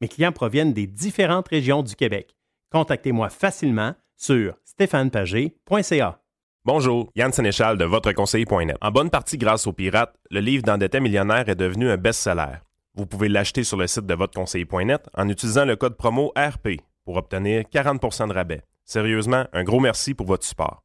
Mes clients proviennent des différentes régions du Québec. Contactez-moi facilement sur stéphanepagé.ca. Bonjour, Yann Sénéchal de VotreConseiller.net. En bonne partie grâce aux pirates, le livre d'endetté millionnaire est devenu un best-seller. Vous pouvez l'acheter sur le site de VotreConseiller.net en utilisant le code promo RP pour obtenir 40% de rabais. Sérieusement, un gros merci pour votre support.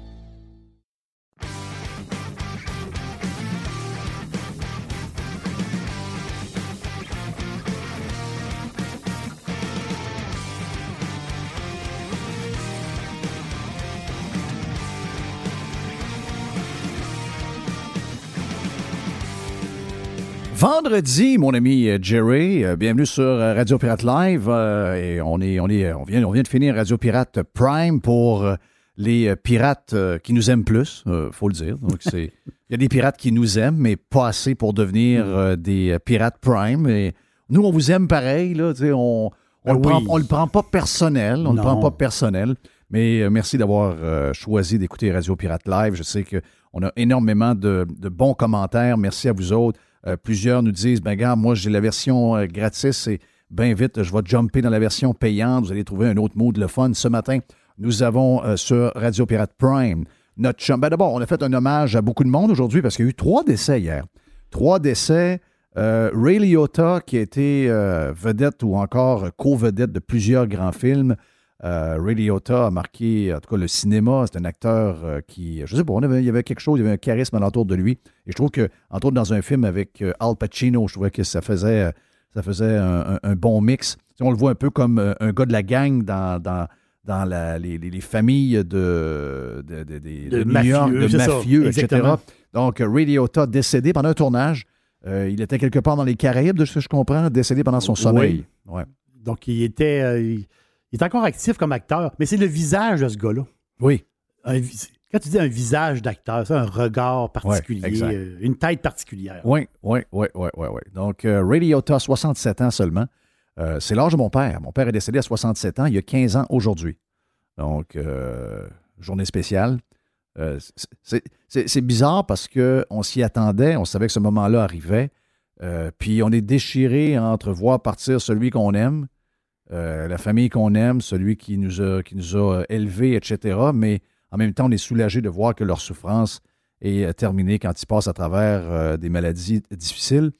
Vendredi, mon ami euh, Jerry, euh, bienvenue sur euh, Radio Pirate Live. et on est, on est, on vient, on vient de finir Radio Pirate Prime pour les pirates qui nous aiment plus, faut le dire. Donc c'est, il y a des pirates qui nous aiment, mais pas assez pour devenir des pirates Prime. Et nous, on vous aime pareil là. On, on, le prend, on le prend pas personnel, on le prend pas personnel. Mais merci d'avoir choisi d'écouter Radio Pirate Live. Je sais qu'on a énormément de, de bons commentaires. Merci à vous autres. Euh, plusieurs nous disent, ben gars, moi j'ai la version euh, gratis et bien vite, je vais jumper dans la version payante. Vous allez trouver un autre mood le fun. Ce matin, nous avons euh, sur Radio Pirate Prime notre chum. Ben d'abord, on a fait un hommage à beaucoup de monde aujourd'hui parce qu'il y a eu trois décès hier. Trois décès. Ray Liotta, qui a été vedette ou encore co-vedette de plusieurs grands films. Ray Liotta a marqué, en tout cas, le cinéma. C'est un acteur qui, je sais pas, il y avait quelque chose, il y avait un charisme alentour de lui. Et je trouve que, entre autres, dans un film avec euh, Al Pacino, je trouvais que ça faisait, euh, ça faisait un, bon mix. On le voit un peu comme euh, un gars de la gang dans, dans, dans la, les, les, familles de, de, de, de New York, de mafieux, etc. Donc, Ray Liotta décédé pendant un tournage. il était quelque part dans les Caraïbes, de ce que je comprends, décédé pendant son sommeil. Ouais. Donc, il était, il, est encore actif comme acteur, mais c'est le visage de ce gars-là. Oui. Quand tu dis un visage d'acteur, c'est un regard particulier, euh, une tête particulière. Oui, oui, oui, oui, oui. Ouais. Donc, euh, Radiota, 67 ans seulement. Euh, c'est l'âge de mon père. Mon père est décédé à 67 ans, il y a 15 ans aujourd'hui. Donc, journée spéciale. c'est bizarre parce qu'on s'y attendait, on savait que ce moment-là arrivait. puis on est déchiré entre voir partir celui qu'on aime, la famille qu'on aime, celui qui nous a, a élevés, etc. Mais en même temps, on est soulagé de voir que leur souffrance est euh, terminée quand ils passent à travers euh, des maladies difficiles.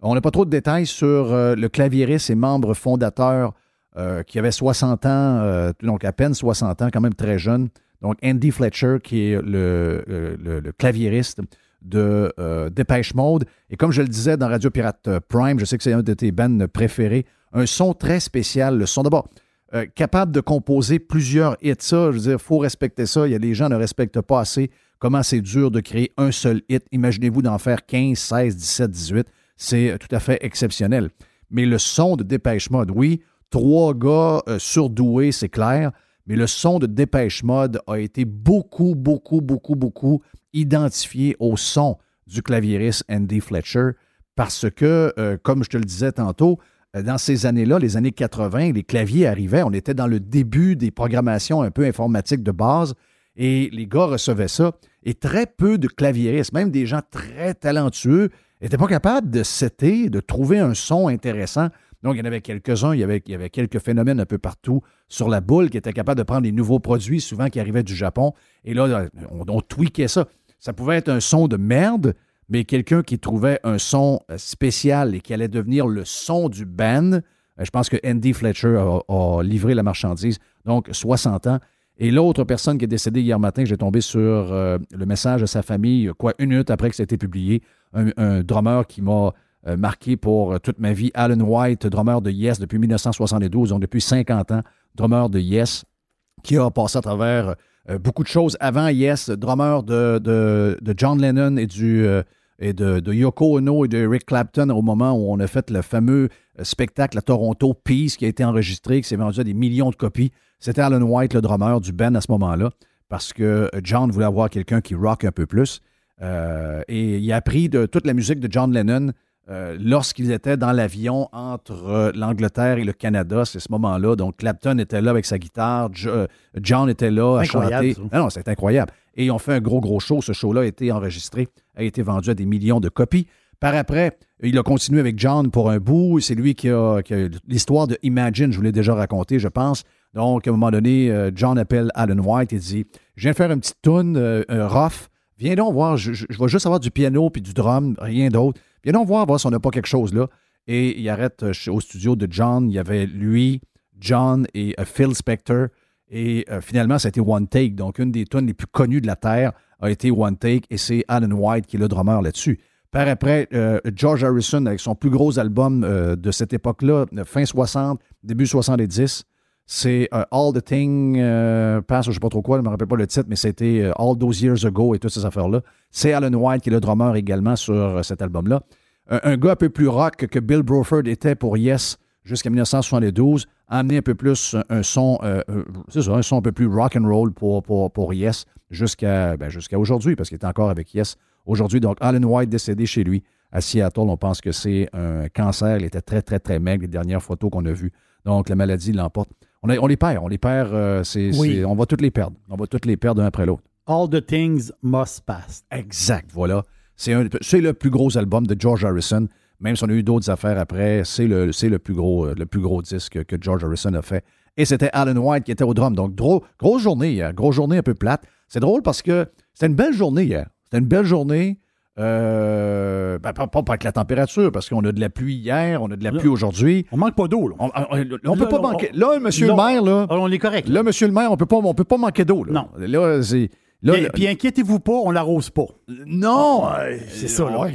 On n'a pas trop de détails sur euh, le claviériste et membre fondateur qui avait 60 ans, donc à peine 60 ans, quand même très jeune. Donc Andy Fletcher, qui est le, le, claviériste de Dépêche Mode. Et comme je le disais dans Radio Pirate Prime, je sais que c'est un de tes bands préférés, un son très spécial. Le son d'abord, euh, capable de composer plusieurs hits. Ça, je veux dire, il faut respecter ça. Il y a des gens qui ne respectent pas assez comment c'est dur de créer un seul hit. Imaginez-vous d'en faire 15, 16, 17, 18. C'est tout à fait exceptionnel. Mais le son de Dépêche Mode, oui, trois gars euh, surdoués, c'est clair, mais le son de Dépêche Mode a été beaucoup, beaucoup, beaucoup, beaucoup identifié au son du claviériste Andy Fletcher parce que, euh, comme je te le disais tantôt, euh, dans ces années-là, les années 80, les claviers arrivaient. On était dans le début des programmations un peu informatiques de base et les gars recevaient ça. Et très peu de claviéristes, même des gens très talentueux, n'étaient pas capables de setter, de trouver un son intéressant. Donc, il y en avait quelques-uns, il y avait, quelques phénomènes un peu partout sur la boule qui étaient capables de prendre des nouveaux produits, souvent qui arrivaient du Japon. Et là, on, on tweakait ça. Ça pouvait être un son de merde, mais quelqu'un qui trouvait un son euh, spécial et qui allait devenir le son du band, euh, je pense que Andy Fletcher a, livré la marchandise, donc 60 ans. Et l'autre personne qui est décédée hier matin, j'ai tombé sur euh, le message de sa famille, quoi, une minute après que ça a été publié, un, drummer qui m'a marqué pour toute ma vie, Alan White, drummer de Yes depuis 1972, donc depuis 50 ans, drummer de Yes, qui a passé à travers beaucoup de choses avant Yes, drummer de, de, John Lennon et du, et de, Yoko Ono et de Eric Clapton au moment où on a fait le fameux euh, spectacle à Toronto, Peace, qui a été enregistré, qui s'est vendu à des millions de copies. C'était Alan White, le drummer du band à ce moment-là, parce que euh, John voulait avoir quelqu'un qui rock un peu plus. Euh, et il a appris de toute la musique de John Lennon lorsqu'ils étaient dans l'avion entre l'Angleterre et le Canada. C'est ce moment-là. Donc, Clapton était là avec sa guitare. John était là à chanter. Non, non, c'est incroyable. Et ils ont fait un gros, gros show. Ce show-là a été enregistré a été vendu à des millions de copies. Par après, il a continué avec John pour un bout. C'est lui qui a, l'histoire de Imagine, je vous l'ai déjà raconté, je pense. Donc, à un moment donné, euh, John appelle Alan White et dit Je viens faire une petite tune, euh, un rough. Viens donc voir, je, je, vais juste avoir du piano puis du drum, rien d'autre. Viens donc voir, voir si on n'a pas quelque chose là. Et il arrête euh, au studio de John. Il y avait lui, John et Phil Spector. Et finalement, ça a été One Take, donc une des tunes les plus connues de la Terre a été One Take et c'est Alan White qui est le drummer là-dessus. Par après, euh, George Harrison, avec son plus gros album euh, de cette époque-là, fin 60, début 70, c'est euh, All the Thing Pass, je ne sais pas trop quoi, je ne me rappelle pas le titre, mais c'était All Those Years Ago et toutes ces affaires-là. C'est Alan White qui est le drummer également sur cet album-là. un gars un peu plus rock que Bill Bruford était pour Yes jusqu'à 1972, a amené un peu plus un son, c'est ça, un son un peu plus rock and roll pour, pour, pour Yes jusqu'à ben, jusqu'à aujourd'hui, parce qu'il est encore avec Yes aujourd'hui. Donc, Alan White décédé chez lui à Seattle. On pense que c'est un cancer. Il était très, très, très maigre, les dernières photos qu'on a vues. Donc, la maladie l'emporte. On, on, les perd, on les perd. Euh, on va toutes les perdre. On va toutes les perdre un après l'autre. All the things must pass. Exact, voilà. C'est le plus gros album de George Harrison. Même si on a eu d'autres affaires après, c'est le, le, plus gros, le plus gros disque que George Harrison a fait. Et c'était Alan White qui était au drum. Donc, gros, grosse journée, grosse journée un peu plate. C'est drôle parce que c'était une belle journée hier. C'était une belle journée. Euh, ben, pas, pas, avec la température, parce qu'on a de la pluie hier, on a de la pluie aujourd'hui. On manque pas d'eau, là. On, peut pas manquer. Là, monsieur le maire, là. On est correct. Là, monsieur le maire, on peut pas, on peut pas manquer d'eau, là. Non. Là, c'est. Puis, inquiétez-vous pas, on l'arrose pas. Non! c'est ça, là.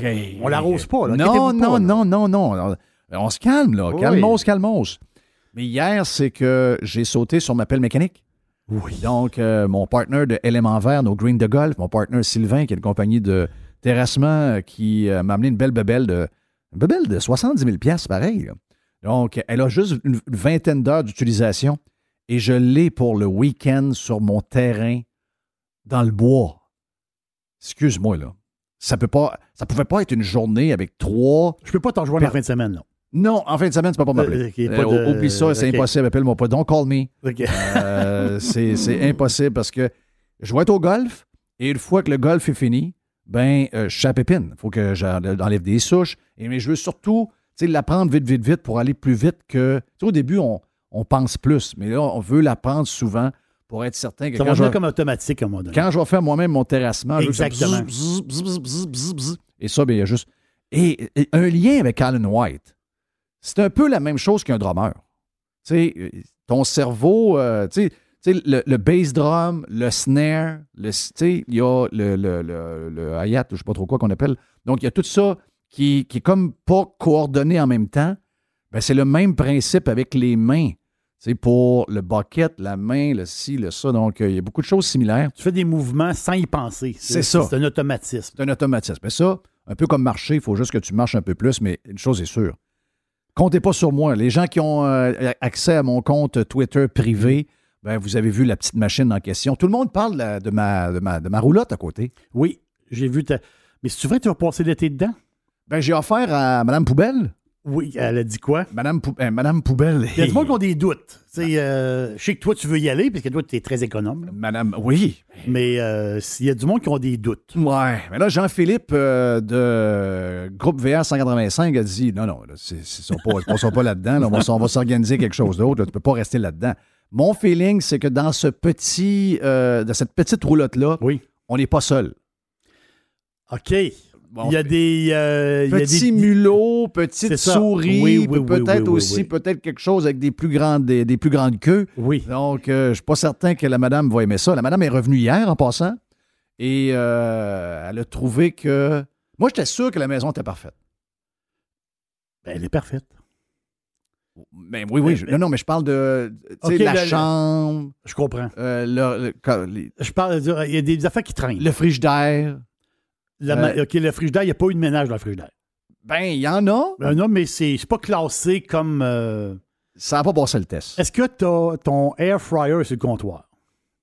On l'arrose pas, là. Non, non, non, non, non. On se calme, là. Calmos, calmos. Mais hier, c'est que j'ai sauté sur ma pelle mécanique. Oui. Donc, euh, mon partenaire de Élément Vert, nos Green de Golf, mon partenaire Sylvain, qui est une compagnie de terrassement euh, qui euh, m'a amené une belle bebelle de, une bebelle de 70 000 pareil. Donc, elle a juste une, vingtaine d'heures d'utilisation et je l'ai pour le week-end sur mon terrain dans le bois. Excuse-moi, là. Ça peut pas, ça pouvait pas être une journée avec trois. Je peux pas t'en rejoindre la fin de semaine, là. Non, en fin de semaine, tu peux pas m'appeler. Euh, oublie ça, c'est impossible. Appelle-moi pas. Don't call me. Euh, c'est impossible parce que je vais être au golf et une fois que le golf est fini, ben, euh, je suis à pépine. Il faut que j'enlève des souches. Et, mais je veux surtout l'apprendre vite, vite, vite pour aller plus vite que. au début, on, on, pense plus, mais là, on veut l'apprendre souvent pour être certain que. Ça quand va comme automatique à un moment donné. Quand je vais faire moi-même mon terrassement, Exactement. Je et ça, ben, il y a juste. et, un lien avec Alan White. C'est un peu la même chose qu'un drummer. sais, ton cerveau, euh, tu sais, le, le, bass drum, le snare, le, il y a le, le, le, le hi-hat, je sais pas trop quoi qu'on appelle. Donc, il y a tout ça qui, qui est comme pas coordonné en même temps. Ben, c'est le même principe avec les mains. C'est pour le bucket, la main, le ci, le ça. Donc, euh, il y a beaucoup de choses similaires. Tu fais des mouvements sans y penser. C'est ça. C'est un automatisme. C'est un automatisme. Mais ça, un peu comme marcher, il faut juste que tu marches un peu plus, mais une chose est sûre comptez pas sur moi. Les gens qui ont euh, accès à mon compte Twitter privé, ben, vous avez vu la petite machine en question. Tout le monde parle de, ma, de, ma, roulotte à côté. Oui, j'ai vu ta. Mais c'est vrai que tu vas passer l'été dedans? Ben, j'ai offert à Mme Poubelle. Oui, elle a dit quoi? Madame, eh, Madame Poubelle. Il y a du monde qui ont des doutes. Euh, je sais que toi, tu veux y aller, parce que toi, tu es très économe. Madame, oui. Mais euh, il y a du monde qui ont des doutes. Ouais. Mais là, Jean-Philippe euh, de Groupe VR 185 a dit non, non, ils ne sont pas, là-dedans. on va, s'organiser quelque chose d'autre. Tu ne peux pas rester là-dedans. Mon feeling, c'est que dans ce petit, dans cette petite roulotte-là, oui. on n'est pas seul. OK il y a des. Euh, petits mulots, petites souris, peut-être aussi peut-être quelque chose avec des plus grandes, des, plus grandes queues. Oui. Donc, euh, je ne suis pas certain que la madame va aimer ça. La madame est revenue hier en passant et euh, elle a trouvé que. Moi, j'étais sûr que la maison était parfaite. Ben, elle est parfaite. Ben, oui, oui. Ben, non, non, mais je parle de la chambre. Je comprends. je parle. Il y a des affaires qui traînent. Le frigidaire. Euh, OK, le frigidaire, il n'y a pas eu de ménage dans le frigidaire. Ben, il y en a. Ben non, mais c'est pas classé comme. Euh, Ça n'a pas passé le test. Est-ce que tu ton air fryer sur le comptoir?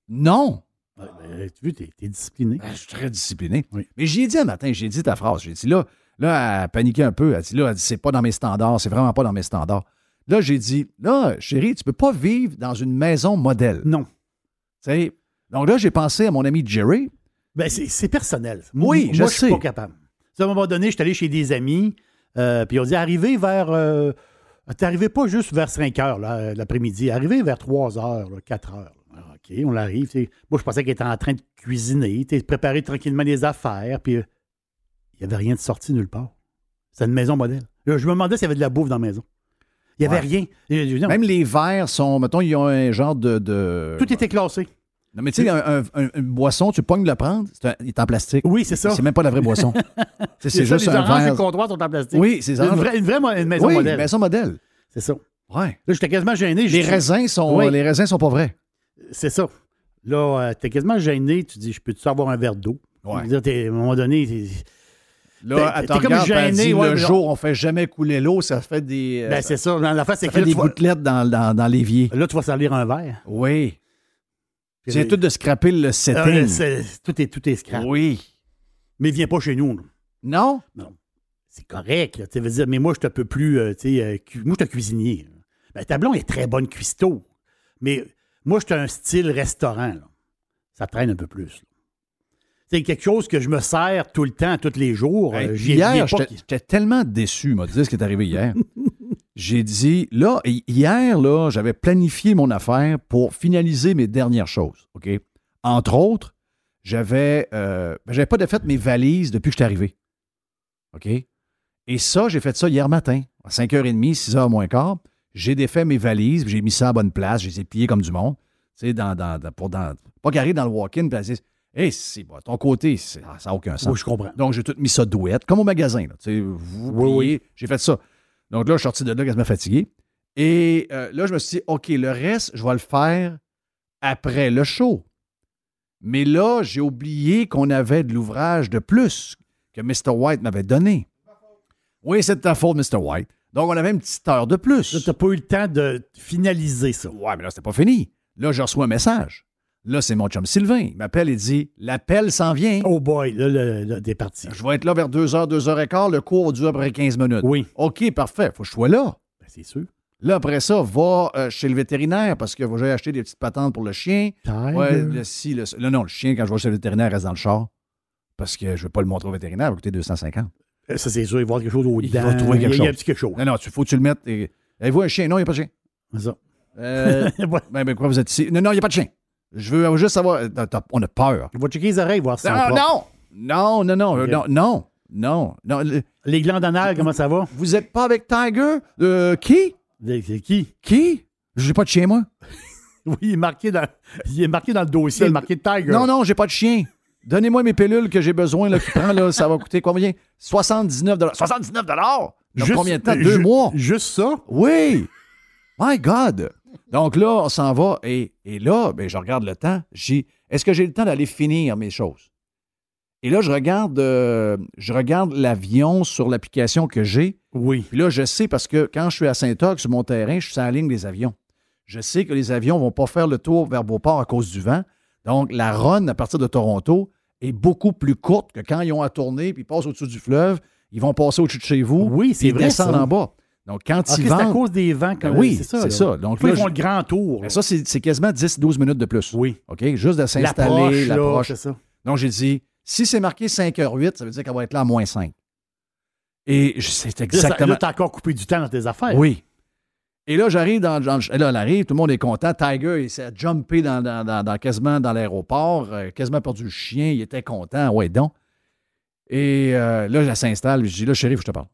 Non. Ben, tu vois, tu es, discipliné. Ben, je suis très discipliné. Oui. Mais j'ai dit un matin, j'ai dit ta phrase. J'ai dit là, là, elle paniqué un peu. Elle dit là, c'est pas dans mes standards, c'est vraiment pas dans mes standards. Là, j'ai dit, là, chérie, tu peux pas vivre dans une maison modèle. Non. sais, donc là, j'ai pensé à mon ami Jerry, ben, c'est personnel. Oui, je sais. suis pas capable. À un moment donné, je suis allé chez des amis, euh, puis on dit arrivez vers. Euh, T'es arrivé pas juste vers 5 heures l'après-midi, arrivé vers 3 heures, 4 heures. OK, on l'arrive. Moi, je pensais qu'il était en train de cuisiner, de préparer tranquillement des affaires, puis euh, il n'y avait rien de sorti nulle part. C'est une maison modèle. Je me demandais s'il y avait de la bouffe dans la maison. Il n'y avait rien. Même les verres sont, mettons, ils ont un genre de... Tout était classé. Non, mais tu sais, un, une boisson, tu pognes le prendre, il est en plastique. Oui, c'est ça. C'est même pas la vraie boisson. c'est juste les un verre. Les comptoirs sont en plastique. Oui, c'est ça. Une vraie, une vraie maison oui, modèle. Maison modèle. C'est ça. Ouais. Là, j'étais quasiment gêné. Les raisins sont, les raisins sont pas vrais. C'est ça. Là, euh, t'es quasiment gêné. Tu dis, je peux-tu avoir un verre d'eau? Ouais. à un moment donné, Là, à ton comme gêné, ouais, le jour, on fait jamais couler l'eau, ça fait des. Euh, ben, c'est ça. La face, ça fait des gouttelettes dans, dans, dans l'évier. Là, tu vas salir un verre. Oui. C'est tout de scraper le setting. tout, est, tout est scrap. Oui. Mais viens pas chez nous. Non? Non. C'est correct. Tu veux dire, mais moi, je te peux plus. Euh, euh, moi, je suis cuisinier. Ben, ta blonde est très bonne cuistot. Mais moi, je suis un style restaurant. Ça traîne un peu plus. C'est quelque chose que je me sers tout le temps, tous les jours. Euh, hier, j'étais tellement déçu, m'a dit ce qui est arrivé hier. j'ai dit, là, hier, là, j'avais planifié mon affaire pour finaliser mes dernières choses. OK? Entre autres, j'avais, euh, j'avais pas défait mes valises depuis que je suis arrivé. OK? Et ça, j'ai fait ça hier matin, à 5h30, 6h moins quart. J'ai défait mes valises, j'ai mis ça à bonne place, je les ai pliées comme du monde. Tu sais, dans, dans, pour dans, pas carré dans le walk-in, puis Hé, c'est bon, ton côté, ça n'a aucun sens. Oui, je comprends. Donc, j'ai tout mis ça douette, comme au magasin. Là, vous oui, oui. J'ai fait ça. Donc là, je suis sorti de là quasiment fatigué. Et euh, là, je me suis dit, OK, le reste, je vais le faire après le show. Mais là, j'ai oublié qu'on avait de l'ouvrage de plus que Mr. White m'avait donné. Oui, c'est de ta faute, Mr. White. Donc, on avait une petite heure de plus. Là, tu n'as pas eu le temps de finaliser ça. Ouais, mais là, c'était pas fini. Là, je reçois un message. Là, c'est mon chum Sylvain. Il m'appelle et dit L'appel s'en vient. Oh boy, là, le, t'es parti. Je vais être là vers 2h, 2h15. Le cours dure à peu près 15 minutes. Oui. OK, parfait. Faut que je sois là. Ben, c'est sûr. Là, après ça, va euh, chez le vétérinaire parce que j'ai acheté des petites patentes pour le chien. Ouais, le, si, le, non, le chien, quand je vais chez le vétérinaire, reste dans le char. Parce que je ne veux pas le montrer au vétérinaire, il va coûter 250. Euh, ça, c'est sûr, il va voir quelque chose au Il va trouver quelque chose. Il y a un petit quelque chose. Non, non, il faut que tu le mettes. Avez-vous un chien? Non, il n'y a pas de chien. C'est ça. Euh, ben, ben, quoi, vous êtes ici? Non, non, il n'y a pas de chien. Je veux juste savoir. On a peur. On va checker les oreilles, voir ça. non, non, non, non, non, non, non, non, Les glandes anales, comment ça va? Vous n'êtes pas avec Tiger? Euh, qui? C'est qui? Qui? Je n'ai pas de chien, moi. oui, il est marqué dans, il est marqué dans le dossier, il est marqué Tiger. Non, non, j'ai pas de chien. Donnez-moi mes pilules que j'ai besoin, là, qui prend, là, ça va coûter combien? 79 79 Juste, combien de temps? Deux mois? Juste ça? Oui! My God! Donc là, on s'en va et, là, ben, je regarde le temps. J'ai, est-ce que j'ai le temps d'aller finir mes choses? Et là, je regarde, euh, je regarde l'avion sur l'application que j'ai. Oui. Puis là, je sais parce que quand je suis à Saint-Oc, sur mon terrain, je suis la ligne des avions. Je sais que les avions ne vont pas faire le tour vers Beauport à cause du vent. Donc, la run à partir de Toronto est beaucoup plus courte que quand ils ont à tourner puis ils passent au-dessus du fleuve, ils vont passer au-dessus de chez vous. Oui, c'est ils vrai, descendent ça. en bas. Donc, quand Ah, ils c'est à cause des vents. Ben Comme, oui, c'est ça. ça. Donc là, ils font le grand tour. Ben, ça, c'est quasiment 10-12 minutes de plus. oui. OK? Juste de s'installer, L'approche. Donc, j'ai dit, si c'est marqué 5h08, ça veut dire qu'elle va être là à moins 5. Et c'est exactement. Là, t'as encore coupé du temps dans tes affaires. Oui. Et là, j'arrive dans, dans le- Là, elle arrive, tout le monde est content. Tiger, il s'est jumpé dans, dans- dans- dans- quasiment dans l'aéroport, euh, quasiment perdu le chien. Il était content. Ouais, donc. Et euh, là, elle s'installe. Je dis, là, chérie, faut que je te parle.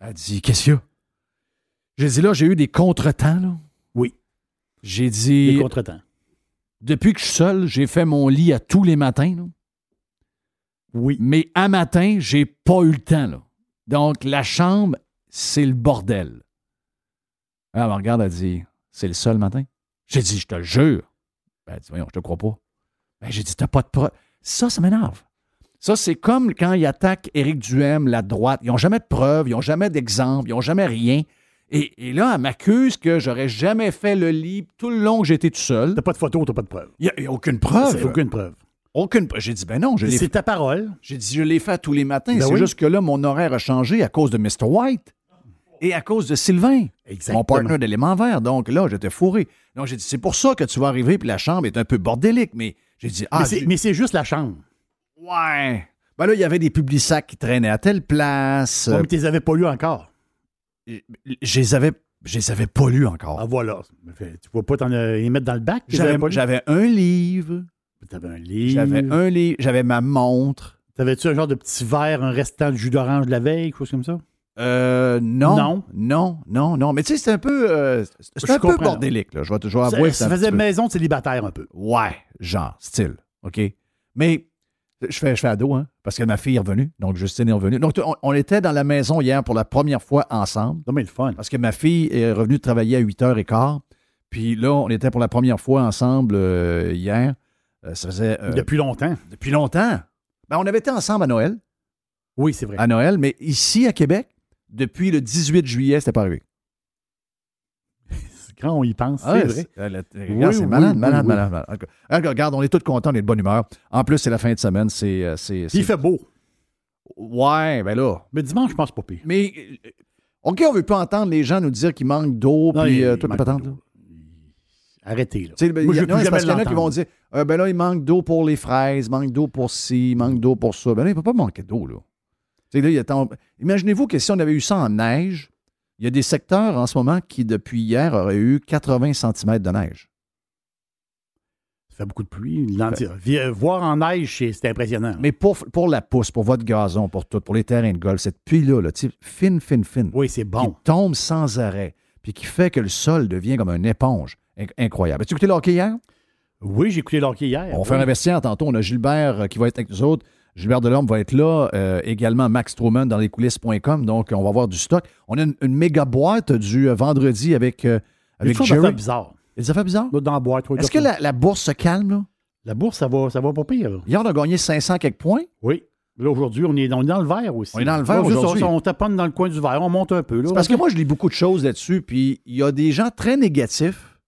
Elle dit, qu'est-ce qu'il y a? J'ai dit, là, j'ai eu des contretemps, là. Oui. J'ai dit, Des contretemps. depuis que je suis seul, j'ai fait mon lit à tous les matins, là. Oui. Mais à matin, j'ai pas eu le temps, là. Donc, la chambre, c'est le bordel. Elle me regarde, elle dit C'est le seul matin? J'ai dit Je te le jure. Ben, elle dit Voyons, je te crois pas. Ben, j'ai dit T'as pas de preuve. Ça, ça m'énerve. Ça, c'est comme quand ils attaquent Éric Duhem, la droite. Ils n'ont jamais de preuves, ils n'ont jamais d'exemple, ils n'ont jamais rien. Et, et là, elle m'accuse que j'aurais jamais fait le lit tout le long que j'étais tout seul. T'as pas de photo, t'as pas de preuve. Il n'y a, aucune preuve. C'est aucune preuve. Aucune preuve. J'ai dit Ben non, je l'ai C'est ta parole. j'ai dit, je l'ai fait tous les matins. Ben c'est oui. juste que là, mon horaire a changé à cause de Mr. White et à cause de Sylvain, Exactement. mon partenaire d'élément vert. Donc là, j'étais fourré. Donc j'ai dit, c'est pour ça que tu vas arriver, puis la chambre est un peu bordélique. Mais j'ai dit, ah, mais c'est juste la chambre. Ouais. Ben là, il y avait des publics sacs qui traînaient à telle place. Mais tu les avais pas lus encore. je les avais, je les avais pas lus encore. Ah, voilà. Tu vas pas t'en euh, les mettre dans le bac? J'avais un livre, T'avais un livre. j'avais un livre, j'avais ma montre. T'avais-tu un genre de petit verre, un restant de jus d'orange de la veille, quelque chose comme ça? Euh, non, Non? non, non, non. Mais tu sais, c'était un peu, euh, Je un peu bordélique. Là. Je vais, je vais Ça, avouer ça c'est un faisait maison de célibataire un peu. Ouais, genre, style. OK? Mais je fais, je fais ado, hein, parce que ma fille est revenue. Donc, Justine est revenue. Donc, on, on était dans la maison hier pour la première fois ensemble, Non, mais le fun. parce que ma fille est revenue travailler à 8h15. Puis là, on était pour la première fois ensemble euh, hier. Euh, ça faisait euh, Depuis longtemps. depuis longtemps. Ben, on avait été ensemble à Noël, Oui, c'est vrai. à Noël, mais ici à Québec, depuis le 18 juillet, c'était pas arrivé. Quand on y pense, Ah c'est ouais, vrai. c'est- Oui, malade, oui, malade, oui. malade, malade. Regarde, Regarde, on est tous contents, on est de bonne humeur. En plus, c'est la fin de semaine. C'est. euh, c'est- il fait beau. Ouais, ben là. Mais dimanche, je pense pas pire. Mais. euh, OK, on veut pas entendre les gens nous dire qu'il manque d'eau, puis il- euh, il toute la patente. Arrêtez, là. Ben, Moi, il y je non, parce qu'il y en a qui vont dire euh, ben là, il manque d'eau pour les fraises, manque d'eau pour ci, manque d'eau pour ça. Ben là, il ne peut pas manquer d'eau, là. Il Imaginez-vous que si on avait eu ça en neige, il y a des secteurs en ce moment qui, depuis hier, auraient eu 80 cm de neige. Ça fait beaucoup de pluie. Euh, Voir en neige, c'est impressionnant. Mais pour, pour la pousse, pour votre gazon, pour tout, pour les terrains de golf, cette pluie-là, là, fine, fine, fine, oui, c'est qui bon. tombe sans arrêt, puis qui fait que le sol devient comme une éponge. Inc- Incroyable. As-tu écouté le hockey hier? Oui, j'ai écouté l'hockey hier. On oui. fait un vestiaire tantôt. On a Gilbert euh, qui va être avec nous autres. Gilbert Delorme va être là. euh, également Max Truman dans les coulisses.com. Donc, on va avoir du stock. On a une, une méga boîte du euh, vendredi avec, euh, avec toujours des Jerry. affaires bizarres. Des affaires bizarres? Dans la boîte. oui, Est-ce que la, la bourse se calme, là? la bourse, ça va, ça va pas pire. là. Hier, on a gagné 500 quelques points. Oui. Là, aujourd'hui, on est, on est dans le vert aussi. On est dans le vert aujourd'hui. On, on taponne dans le coin du vert, on monte un peu. Là, parce que moi, je lis beaucoup de choses là-dessus, puis il y a des gens très négatifs,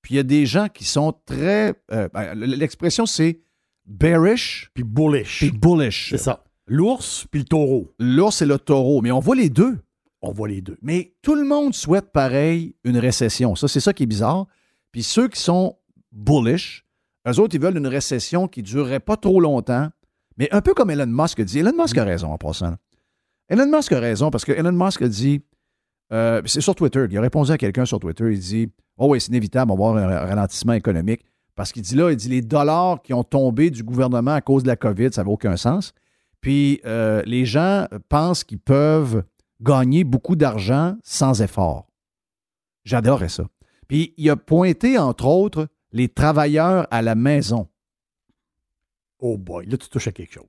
puis il y a des gens qui sont très... euh, ben, L'expression, c'est bearish Puis bullish. puis bullish. C'est ça. L'ours puis le taureau. L'ours et le taureau, mais on voit les deux. On voit les deux. Mais tout le monde souhaite pareil une récession. Ça, c'est ça qui est bizarre. Puis ceux qui sont bullish, eux autres, ils veulent une récession qui ne durerait pas trop longtemps, mais un peu comme Elon Musk dit. Elon Musk a raison en passant. là. Elon Musk a raison parce que Elon Musk a dit, euh, c'est sur Twitter, il a répondu à quelqu'un sur Twitter, il dit, oh oui, c'est inévitable, on va avoir un ralentissement économique. Parce qu'il dit là, il dit les dollars qui ont tombé du gouvernement à cause de la COVID, ça n'a aucun sens. Puis euh, les gens pensent qu'ils peuvent gagner beaucoup d'argent sans effort. J'adorais ça. Puis il a pointé, entre autres, les travailleurs à la maison. Oh boy, là, tu touches à quelque chose.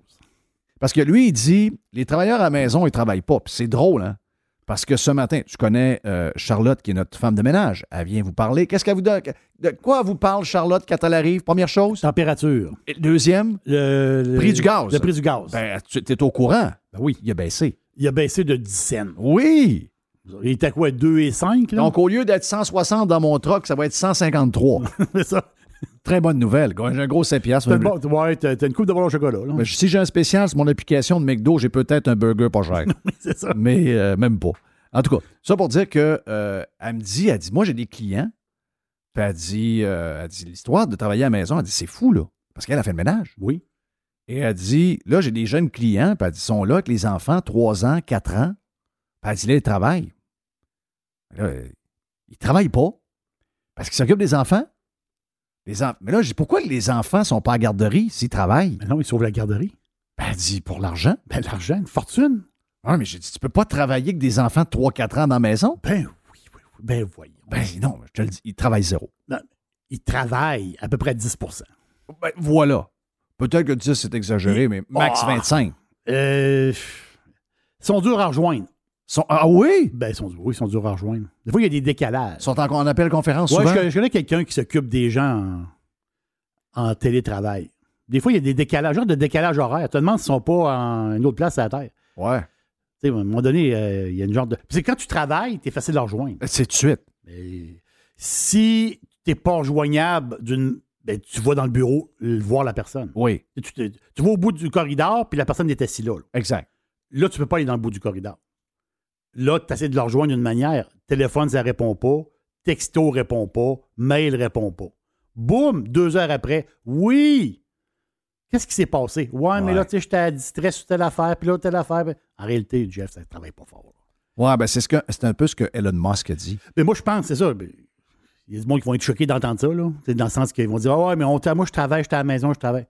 Parce que lui, il dit, les travailleurs à la maison, ils ne travaillent pas. Puis c'est drôle, hein? Parce que ce matin, tu connais euh, Charlotte, qui est notre femme de ménage. Elle vient vous parler. Qu'est-ce qu'elle vous donne? De quoi vous parle, Charlotte, quand elle arrive? Première chose? Température. Deuxième, Le, le- Prix du gaz. Le prix du gaz. ben, tu es au courant. Ben oui, il a baissé. il a baissé de 10 cents. Oui! Il était quoi, 2 et 5? Là? Donc, au lieu d'être 160 dans mon truck, ça va être 153. c'est ça. Très bonne nouvelle. J'ai un gros 7 piastres. T'as, bon, ouais, t'as, une coupe de ballon au chocolat. Là. Mais si j'ai un spécial sur mon application de McDo, j'ai peut-être un burger pas cher. c'est ça. Mais euh, même pas. En tout cas, ça pour dire que euh, elle me dit, elle dit, moi j'ai des clients. Puis elle dit, euh, elle dit l'histoire de travailler à la maison, elle dit, c'est fou, là. Parce qu'elle a fait le ménage. Oui. Et elle dit, là, j'ai des jeunes clients, puis elle dit, ils sont là avec les enfants, 3 ans, 4 ans. Puis elle dit, là, ils travaillent. Là, ils travaillent pas. Parce qu'ils s'occupent des enfants. Les Mais là, je dis, pourquoi les enfants sont pas à garderie s'ils travaillent? Mais non, ils sauvent la garderie. Ben, elle dit, pour l'argent. Ben, l'argent, une fortune. Ah, mais j'ai dit, tu peux pas travailler avec des enfants de 3-4 ans dans la maison? Ben oui, oui, oui. Ben voyons. Ben non, je te le dis, ils travaillent zéro. Non, ils travaillent à peu près 10% Ben voilà. Peut-être que 10, c'est exagéré, mais max 25. Euh, ils sont durs à rejoindre. Sont, ah oui? Ben, ils sont, oui, ils sont durs à rejoindre. Des fois, il y a des décalages. Ils sont en, on appelle conférence ouais, souvent? Je, connais quelqu'un qui s'occupe des gens en, télétravail. Des fois, il y a des décalages, genre de décalage horaire. Tu te demandes s'ils ne sont pas en une autre place à la Terre. Ouais. Tu sais, à un moment donné, euh, il y a une genre de. c'est quand tu travailles, c'est facile de rejoindre. C'est tout de suite. Mais si tu n'es pas rejoignable d'une. Ben, tu vas dans le bureau voir la personne. Oui. Tu, tu, vas au bout du corridor, puis la personne est assise là. Exact. Là, tu ne peux pas aller dans le bout du corridor. Là, tu essaies de le rejoindre d'une manière. Téléphone, ça répond pas. Texto répond pas. Mail répond pas. Boum, deux heures après, oui! Qu'est-ce qui s'est passé? Ouais, mais là, tu sais, j'étais distrait sur telle affaire, puis là, telle affaire. En réalité, Jeff, ça ne travaille pas fort. Ouais, ben c'est, ce que, c'est un peu ce que Elon Musk a dit. Mais moi, je pense, c'est ça. Ben, il y a des gens qui vont être choqués d'entendre ça, là. dans le sens qu'ils vont dire Ah ouais, mais moi, je travaille, j'étais à la maison, je travaille.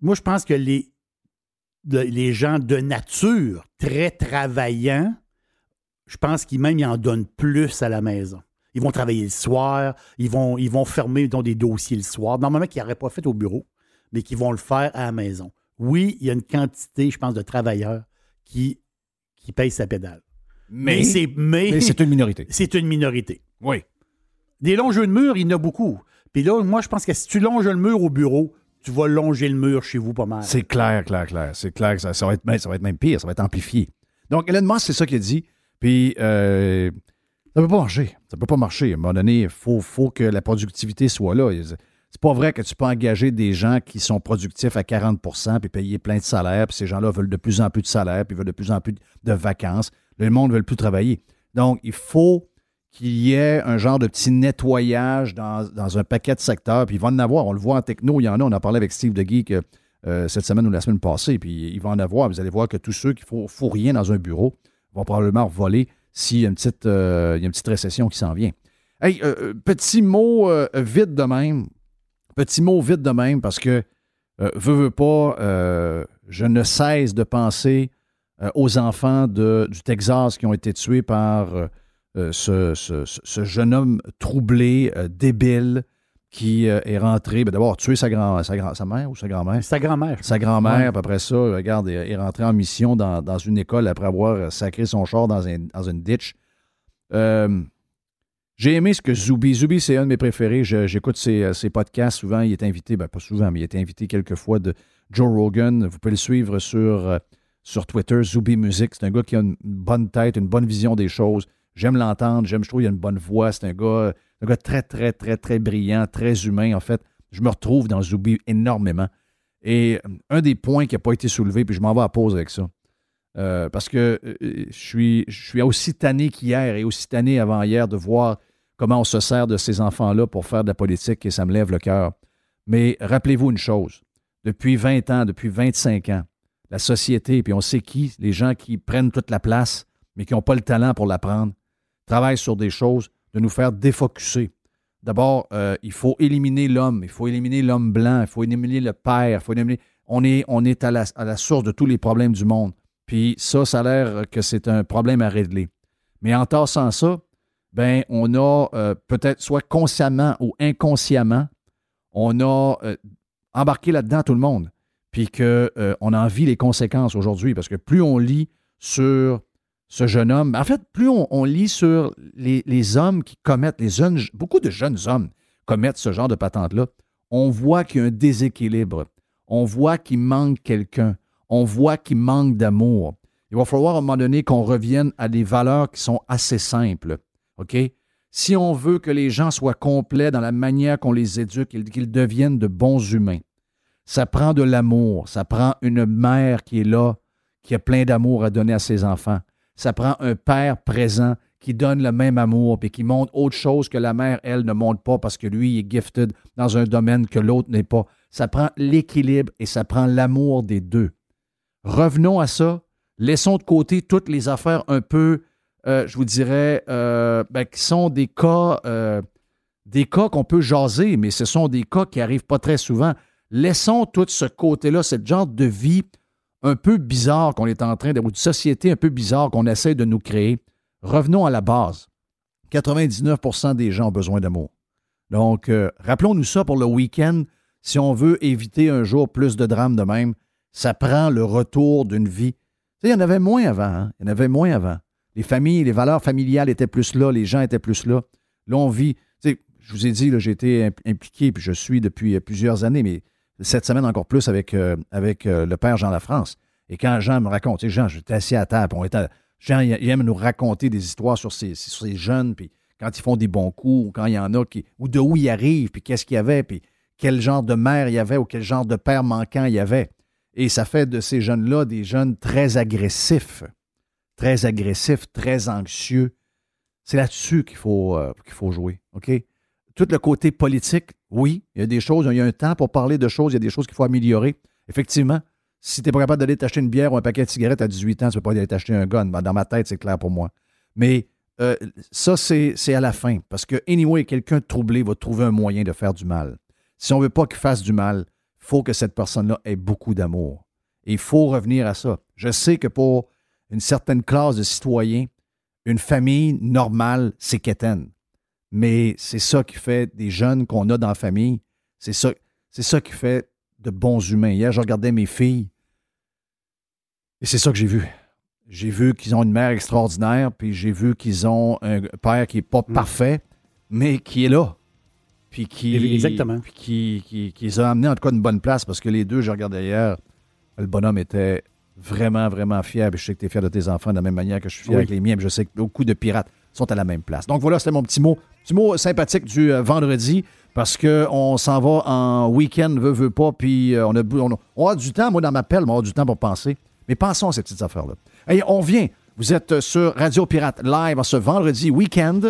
Moi, je pense que les, les gens de nature très travaillants je pense qu'ils même ils en donnent plus à la maison. Ils vont travailler le soir, ils vont, ils vont fermer des dossiers le soir. Normalement, qu'ils n'auraient pas fait au bureau, mais qui vont le faire à la maison. Oui, il y a une quantité, je pense, de travailleurs qui, qui payent sa pédale. Mais, c'est, mais, c'est une minorité. C'est une minorité. Oui. Des longs jeux de mur, il y en a beaucoup. Puis là, moi, je pense que si tu longes le mur au bureau, tu vas longer le mur chez vous pas mal. C'est clair, clair, clair. C'est clair que ça, ça, va être, ça va être même pire, ça va être amplifié. Donc, Elon Musk, c'est ça qu'il a dit. Puis, euh, ça ne peut pas marcher. Ça ne peut pas marcher. À un moment donné, il faut, faut, que la productivité soit là. C'est pas vrai que tu peux engager des gens qui sont productifs à 40% puis payer plein de salaires, puis ces gens-là veulent de plus en plus de salaires, puis veulent de plus en plus de vacances. Le monde ne veut plus travailler. Donc, il faut qu'il y ait un genre de petit nettoyage dans, un paquet de secteurs, puis il va en avoir. On le voit en techno, il y en a. On a parlé avec Steve DeGee euh, cette semaine ou la semaine passée, puis il va en avoir. Vous allez voir que tous ceux qui ne font rien dans un bureau, vont probablement voler s'il y a une petite, euh, récession qui s'en vient. Hey, euh, euh, petit mot vite de même. Petit mot vite de même parce que, veux, veux pas, je ne cesse de penser aux enfants du Texas qui ont été tués par ce, jeune homme troublé, débile, qui euh, est rentré, ben d'abord tué sa, grand, sa, sa mère ou sa grand-mère? Sa grand-mère. Sa grand-mère, après ça, regarde, il est rentré en mission dans, une école après avoir sacré son char dans, dans une ditch. Euh, j'ai aimé ce que Zubi. Zubi, c'est un de mes préférés. J'écoute ses, ses, podcasts. Souvent, il est invité, ben pas souvent, mais il est invité quelques fois de Joe Rogan. Vous pouvez le suivre sur, euh, sur Twitter, Zubi Music. C'est un gars qui a une bonne tête, une bonne vision des choses. J'aime l'entendre. J'aime, je trouve qu'il a une bonne voix. C'est un gars un gars très, très, très, très brillant, très humain. En fait, je me retrouve dans Zubi énormément. Et euh, un des points qui n'a pas été soulevé, puis je m'en vais à pause avec ça. Euh, parce que euh, je, suis, je suis aussi tanné qu'hier et aussi tanné avant-hier de voir comment on se sert de ces enfants-là pour faire de la politique et ça me lève le cœur. Mais rappelez-vous une chose, depuis 20 ans, depuis 25 ans, la société, puis on sait qui, les gens qui prennent toute la place, mais qui n'ont pas le talent pour la prendre, travaillent sur des choses de nous faire défocuser. D'abord, euh, il faut éliminer l'homme, il faut éliminer l'homme blanc, il faut éliminer le père, il faut éliminer... On est, à, la, source de tous les problèmes du monde. Puis ça, ça a l'air que c'est un problème à régler. Mais en tassant ça, ben, on a euh, peut-être soit consciemment ou inconsciemment, on a euh, embarqué là-dedans tout le monde. Puis qu'on on en vit les conséquences aujourd'hui. Parce que plus on lit sur ce jeune homme. En fait, plus on, lit sur les, hommes qui commettent, beaucoup de jeunes hommes commettent ce genre de patente-là, on voit qu'il y a un déséquilibre. On voit qu'il manque quelqu'un. On voit qu'il manque d'amour. Il va falloir à un moment donné qu'on revienne à des valeurs qui sont assez simples. OK? si on veut que les gens soient complets dans la manière qu'on les éduque, qu'ils deviennent de bons humains, ça prend de l'amour, ça prend une mère qui est là, qui a plein d'amour à donner à ses enfants. Ça prend un père présent qui donne le même amour et qui montre autre chose que la mère, elle, ne montre pas parce que lui est gifted dans un domaine que l'autre n'est pas. Ça prend l'équilibre et ça prend l'amour des deux. Revenons à ça. Laissons de côté toutes les affaires un peu euh, je vous dirais, euh, ben, qui sont des cas, euh, des cas qu'on peut jaser, mais ce sont des cas qui n'arrivent pas très souvent. Laissons tout ce côté-là, ce genre de vie un peu bizarre qu'on est en train de, ou de société un peu bizarre qu'on essaie de nous créer. Revenons à la base. 99% des gens ont besoin d'amour. Donc, rappelons-nous ça pour le week-end. Si on veut éviter un jour plus de drames de même, ça prend le retour d'une vie. il y en avait moins avant. Hein? Il y en avait moins avant. Les familles, les valeurs familiales étaient plus là, les gens étaient plus là. Là, on vit. Je vous ai dit, j'ai été impliqué, puis je suis depuis euh, plusieurs années, mais cette semaine encore plus avec, euh, euh, le père Jean Lafrance. Et quand Jean me raconte, Jean, j'étais assis à table, on était, Jean, il aime nous raconter des histoires sur ces, jeunes, puis quand ils font des bons coups, ou quand il y en a qui, ou de où ils arrivent, puis qu'est-ce qu'il y avait, puis quel genre de mère il y avait, ou quel genre de père manquant il y avait. Et ça fait de ces jeunes-là des jeunes très agressifs très agressif, très anxieux. C'est là-dessus qu'il faut, euh, qu'il faut jouer. OK? Tout le côté politique, oui, il y a des choses, il y a un temps pour parler de choses, il y a des choses qu'il faut améliorer. Effectivement, si tu n'es pas capable d'aller t'acheter une bière ou un paquet de cigarettes à 18 ans, tu ne peux pas aller t'acheter un gun. Dans ma tête, c'est clair pour moi. Mais euh, ça, c'est à la fin. Parce que, anyway, quelqu'un troublé va trouver un moyen de faire du mal. Si on ne veut pas qu'il fasse du mal, il faut que cette personne-là ait beaucoup d'amour. Et il faut revenir à ça. Je sais que pour une certaine classe de citoyens, une famille normale, c'est quétaine. Mais c'est ça qui fait des jeunes qu'on a dans la famille. C'est ça, c'est ça qui fait de bons humains. Hier, je regardais mes filles et c'est ça que j'ai vu. J'ai vu qu'ils ont une mère extraordinaire, puis j'ai vu qu'ils ont un père qui n'est pas mm. parfait, mais qui est là. Puis qui, Exactement. Puis qui, qui, qui, les a amenés en tout cas une bonne place parce que les deux, je regardais hier, le bonhomme était vraiment, vraiment fier. je sais que tu es fier de tes enfants de la même manière que je suis fier avec les miens. je sais que beaucoup de pirates sont à la même place. Donc voilà, c'était mon petit mot, petit mot sympathique du euh, vendredi parce qu'on s'en va en week-end, veut, veut pas, puis euh, on, a, du temps. Moi, dans ma pelle, on a du temps pour penser. Mais pensons à ces petites affaires-là. Et on vient. Vous êtes sur Radio Pirate Live ce vendredi week-end.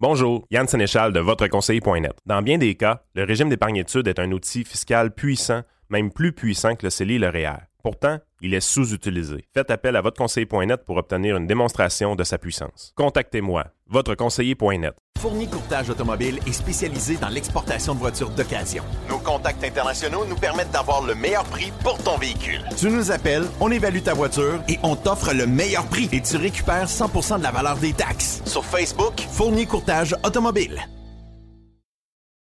Bonjour, Yann Sénéchal de votreconseiller.net. Dans bien des cas, le régime d'épargne études est un outil fiscal puissant même plus puissant que le CELI et le REER. Pourtant, il est sous-utilisé. Faites appel à votre conseiller.net pour obtenir une démonstration de sa puissance. Contactez-moi, votre conseiller.net. Fournier Courtage Automobile est spécialisé dans l'exportation de voitures d'occasion. Nos contacts internationaux nous permettent d'avoir le meilleur prix pour ton véhicule. Tu nous appelles, on évalue ta voiture et on t'offre le meilleur prix et tu récupères 100% de la valeur des taxes. Sur Facebook, Fournier Courtage Automobile.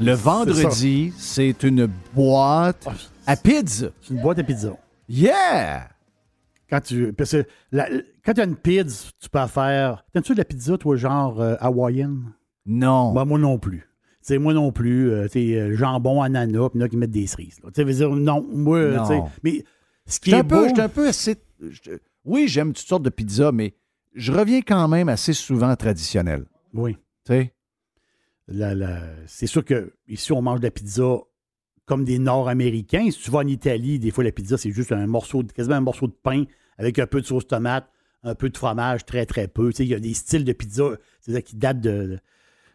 Le vendredi, c'est une boîte ah, à pizza. C'est une boîte à pizza. Yeah! Quand tu, parce que quand tu as une pizza, tu peux faire. T'aimes-tu de la pizza, toi, genre euh, hawaïenne? Non. Ben, moi non plus. sais, moi non plus. Euh, euh, jambon, ananas, puis là, qui mettent des cerises. Tu veux dire, non, moi, sais. Mais ce qui est un peu, un peu assez. oui, j'aime toutes sortes de pizzas, mais je reviens quand même assez souvent traditionnel. Oui. Tu sais? C'est sûr que ici, on mange de la pizza comme des Nord-Américains. Si tu vas en Italie, des fois, la pizza, c'est juste un morceau, quasiment un morceau de pain avec un peu de sauce tomate, un peu de fromage, très, très peu. il y a des styles de pizza qui datent de.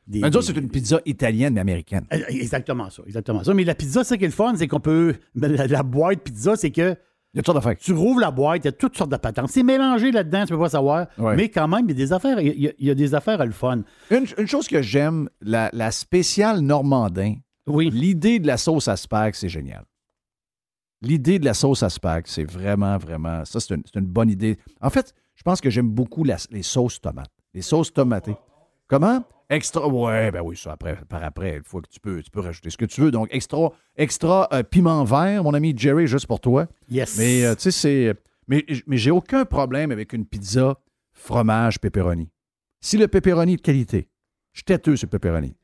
des, c'est une pizza italienne, mais américaine. Eh, exactement ça, exactement ça. Mais la pizza, c'est qui est le fun, c'est qu'on peut. La, boîte pizza, c'est que Il y a toutes sortes d'affaires. Tu rouvres la boîte, il y a toutes sortes de patentes. C'est mélangé là-dedans, tu peux pas savoir. Ouais. Mais quand même, il y a des affaires, il y a, il y a des affaires à le fun. Une, une chose que j'aime, la, la spéciale Normandin, Oui. l'idée de la sauce à spag, c'est génial. L'idée de la sauce à spag, c'est vraiment, vraiment. Ça, c'est une, bonne idée. En fait, je pense que j'aime beaucoup la- les sauces tomates. Les sauces tomatées. Comment? Extra. Ouais, ben oui, ça, après, par après, une fois que tu peux, tu peux rajouter ce que tu veux. Donc, extra, extra euh, piment vert, mon ami Jerry, juste pour toi. Yes. Mais, euh, tu sais, c'est. Mais, mais j'ai aucun problème avec une pizza fromage pepperoni. Si le pepperoni est de qualité, je suis têteux le pepperoni.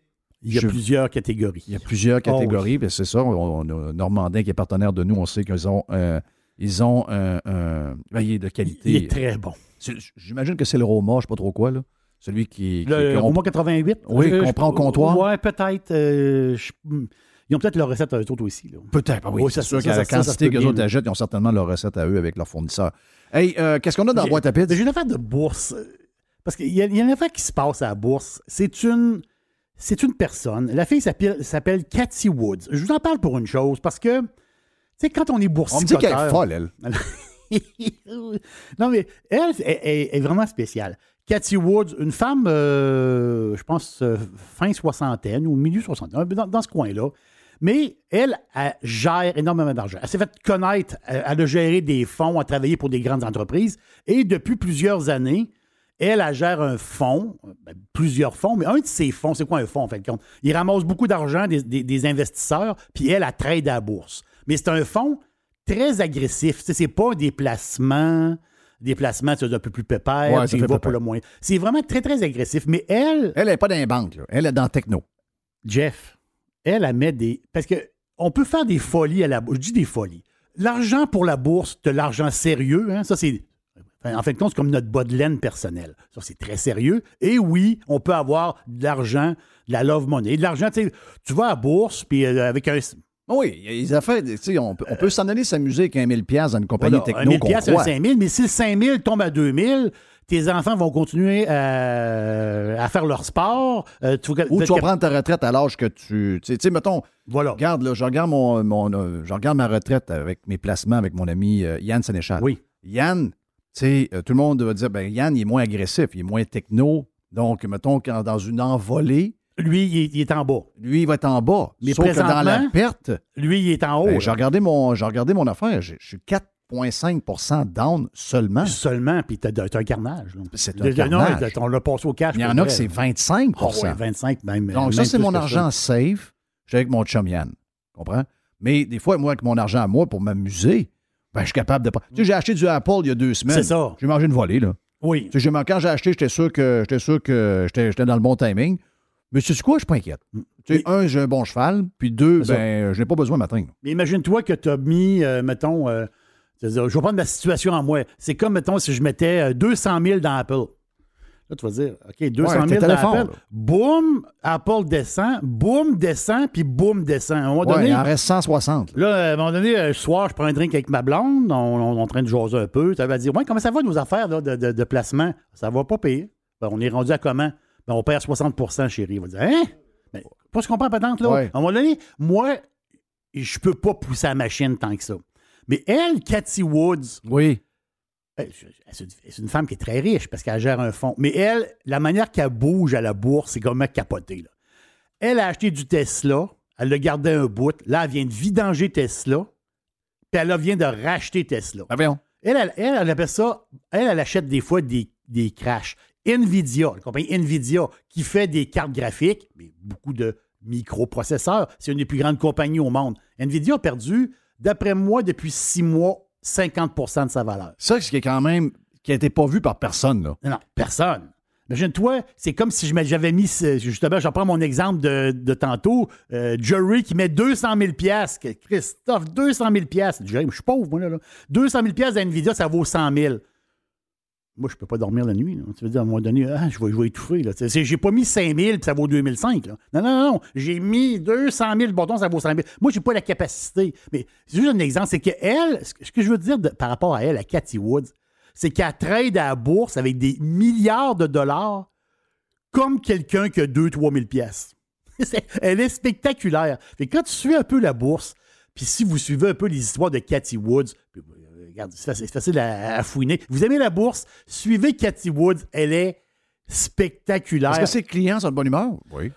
il y a je- plusieurs catégories. Il y a plusieurs catégories, Oh, c'est ça. On, Normandin qui est partenaire de nous, on sait qu'ils ont, euh, ils ont un, ben, il est de qualité. Il est très bon. J'imagine que c'est le Roma, je ne sais pas trop quoi, là. Celui qui. Le qui- on- Roma 88. Oui, qu'on je- prend au comptoir. Ouais, peut-être. euh, je- ils ont peut-être leur recette à eux autres aussi. Peut-être, ah oui, Oui, c'est sûr qu'à la quantité que les autres achètent, ils ont certainement leur recette à eux avec leur fournisseur. Hey, euh, qu'est-ce qu'on a dans la boîte à pizza? J'ai une affaire de bourse. Parce qu'il y, a une affaire qui se passe à la bourse. C'est une, c'est une personne. La fille s'appelle, Cathy Woods. Je vous en parle pour une chose, parce que, tu sais, quand on est On boursier. me dit qu'elle est folle, elle. non, mais elle est vraiment spéciale. Cathy Woods, une femme, euh, je pense, euh, fin soixantaine ou milieu soixantaine, dans, ce coin-là. Mais elle, gère énormément d'argent. Elle s'est fait connaître, elle, a géré des fonds, elle a travaillé pour des grandes entreprises. Et depuis plusieurs années, elle, gère un fonds, ben, plusieurs fonds, mais un de ces fonds, c'est quoi un fonds en fait compte? Il ramasse beaucoup d'argent des, investisseurs, puis elle, elle trade à la bourse. Mais c'est un fonds très agressif. Sais, c'est pas des placements, des placements tu sais, un peu plus pépères, Ouais, tu vas pour le moyen. C'est vraiment très, très agressif. Mais elle, Elle n'est pas dans les banques, là. Elle est dans Techno. Jeff, elle, elle met des. Parce que on peut faire des folies à la bourse. Je dis des folies. L'argent pour la bourse, de l'argent sérieux, hein, ça c'est. enfin, En fait, c'est comme notre bas de laine personnel. Ça, c'est très sérieux. Et oui, on peut avoir de l'argent, de la love money. De l'argent, tu sais, tu vas à la bourse, puis euh, avec un. Oui, il y a des affaires, tu sais, on peut, on peut s'en aller s'amuser avec un 1000 pièces dans une compagnie Voilà, techno 1000 qu'on piastres, un croit. 5000, mais si le 5000 tombe à 2000, tes enfants vont continuer à, à faire leur sport. euh, tu Ou tu vas prendre ta retraite à l'âge que tu... Tu sais, mettons, Voilà. regarde, là, je regarde, mon, mon, euh, je regarde ma retraite avec mes placements avec mon ami euh, Yann Sénéchal. Oui. Yann, tu sais, euh, tout le monde va dire, ben Yann, il est moins agressif, il est moins techno. Donc, mettons, quand dans une envolée, Lui, il est, il est en bas. lui, il va être en bas. Mais Sauf que dans la perte, Lui, il est en haut. ben, j'ai regardé, mon- j'ai regardé mon affaire, j'ai- je suis 4,5% down seulement. Seulement, puis t'as, t'as un carnage. C'est un carnage. non, on l'a passé au cash. Il y en a que c'est là. 25 Ah ouais, 25 même. Donc, ça, c'est mon argent safe. Je suis avec mon chum Yann. Comprends? Mais des fois, moi, avec mon argent à moi pour m'amuser, ben, je suis capable de pas. Tu sais, j'ai acheté du Apple il y a deux semaines. C'est ça. J'ai mangé une volée, là. Oui. Tu sais, j'ai- quand j'ai acheté, j'étais sûr que j'étais sûr que j'étais j'étais dans le bon timing. Mais tu sais quoi, je suis pas inquiète. Tu sais, un, j'ai un bon cheval, puis deux, C'est ben, je n'ai pas besoin matin. Mais imagine-toi que tu as mis, euh, mettons, euh, je vais prendre ma situation en moi. C'est comme, mettons, si je mettais euh, 200 000 dans Apple. Là, tu vas dire, OK, 200 Ouais, 000 t'es dans fort, Apple. Boum, Apple descend, boum, descend, puis boum, descend. À un moment Ouais, donné, il en reste 160. là. Là, à un moment donné, euh, ce soir, je prends un drink avec ma blonde, on, on- on est en train de jaser un peu. Ça va dire Ouais, comment ça va nos affaires là, de, de- de placement? Ça va pas payer. Ben, on est rendu à comment? On perd 60% chérie. On va dire Hein? Ben, Pas ce qu'on comprend, patente, là. Ouais. À un moment donné, moi, je peux pas pousser la machine tant que ça. Mais elle, Cathy Woods, Oui. c'est une- femme qui est très riche parce qu'elle gère un fonds. Mais elle, la manière qu'elle bouge à la bourse, c'est comme capoté. Là. Elle a acheté du Tesla, elle l'a gardé un bout. Là, elle vient de vidanger Tesla, puis elle vient de racheter Tesla. Ben. Elle, elle, elle, elle appelle ça, elle, elle achète des fois des, des crashs. Nvidia, la compagnie Nvidia, qui fait des cartes graphiques, mais beaucoup de microprocesseurs, c'est une des plus grandes compagnies au monde. Nvidia a perdu, d'après moi, depuis six mois, 50% de sa valeur. Ça, c'est ce qui est quand même. qui a été pas vu par personne, là. Non, non, personne. Imagine-toi, c'est comme si j'avais mis, justement, j'en prends mon exemple de, de tantôt, euh, Jerry qui met 200 000 piastres. Christophe, 200 000 piastres. Jerry, je suis pauvre, moi, là. là. 200 000 piastres d'NVIDIA, ça vaut 100 000. Moi, je peux pas dormir la nuit. là. Tu veux dire, à un moment donné, ah, je, vais, je vais étouffer. Là. J'ai pas mis 5 000 puis ça vaut 2005. Là. Non, non, non. J'ai mis 200 000 bâtons, ça vaut 100 000. Moi, j'ai pas la capacité. Mais c'est juste un exemple. C'est que elle, ce que- je veux dire par rapport à elle, à Cathy Woods, c'est qu'elle trade à la bourse avec des milliards de dollars comme quelqu'un qui a 2-3 000 pièces. Elle est spectaculaire. Fait quand tu suis un peu la bourse, puis si vous suivez un peu les histoires de Cathy Woods, regarde, c'est facile, à, à fouiner. Vous aimez la bourse? Suivez Cathy Woods. Elle est spectaculaire. Est-ce que ses clients sont de bonne humeur? Oui.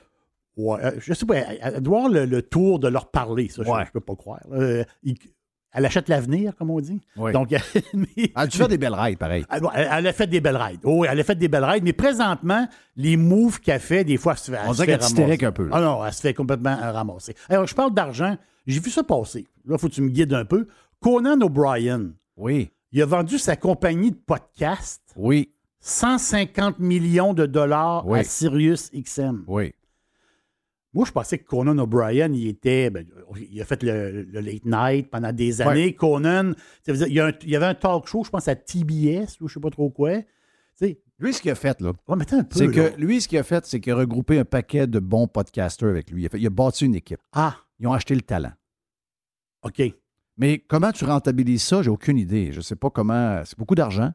Ouais, euh, je sais pas, elle, elle doit avoir le, le tour de leur parler, ça, je- Ouais. je, peux pas croire. Euh, il- elle achète l'avenir, comme on dit. Oui. Donc, mais- Elle a dû faire des belles raids, pareil. elle, elle- a fait des belles rides. Oh, oui, elle a fait des belles rides, mais présentement, les moves qu'elle fait, des fois, elle se fait. On dirait fait qu'elle est hystérique ramasser. un peu, là. Ah non, elle se fait complètement ramasser. Alors, je parle d'argent. J'ai vu ça passer. Là, faut que tu me guides un peu. Conan O'Brien, Oui. il a vendu sa compagnie de podcast Oui. 150 millions de dollars Oui. à Sirius XM. Oui. Moi, je pensais que Conan O'Brien, il était. ben, il a fait le, le late night pendant des années. Conan, il y, a un- il y avait un talk show, je pense, à TBS ou je sais pas trop quoi. Lui, ce qu'il a fait, là, ouais, mais attends un peu. c'est que lui, ce qu'il a fait, c'est qu'il a regroupé un paquet de bons podcasters avec lui. Il a, fait- il a bâti une équipe. Ah, Ils ont acheté le talent. OK. Mais comment tu rentabilises ça, j'ai aucune idée. Je ne sais pas comment. C'est beaucoup d'argent.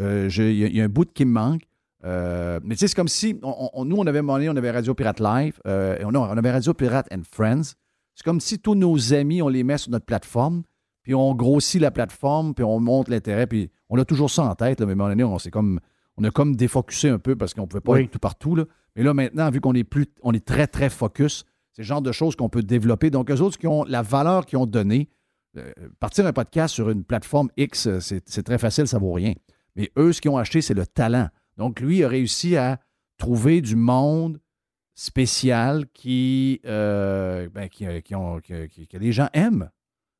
Euh, Il y, a- il y a un bout qui me manque. Euh, mais tu sais, c'est comme si on- on- nous, on avait monnaie, on avait Radio Pirate Live. euh, et on, avait Radio Pirate and Friends. C'est comme si tous nos amis, on les met sur notre plateforme, puis on grossit la plateforme, puis on monte l'intérêt, puis on a toujours ça en tête. Là, mais à un moment donné, on, comme, on a comme défocusé un peu parce qu'on ne pouvait pas Oui. être tout partout. Là. Mais là, maintenant, vu qu'on est plus, on est très, très focus, c'est le genre de choses qu'on peut développer. Donc, eux autres qui ont la valeur qu'ils ont donnée, euh, partir un podcast sur une plateforme X, euh, c'est très facile, ça vaut rien. Mais eux, ce qu'ils ont acheté, c'est le talent. Donc, lui, il a réussi à trouver du monde spécial qui, euh, ben, qui, qui ont- que- qui- que les gens aiment.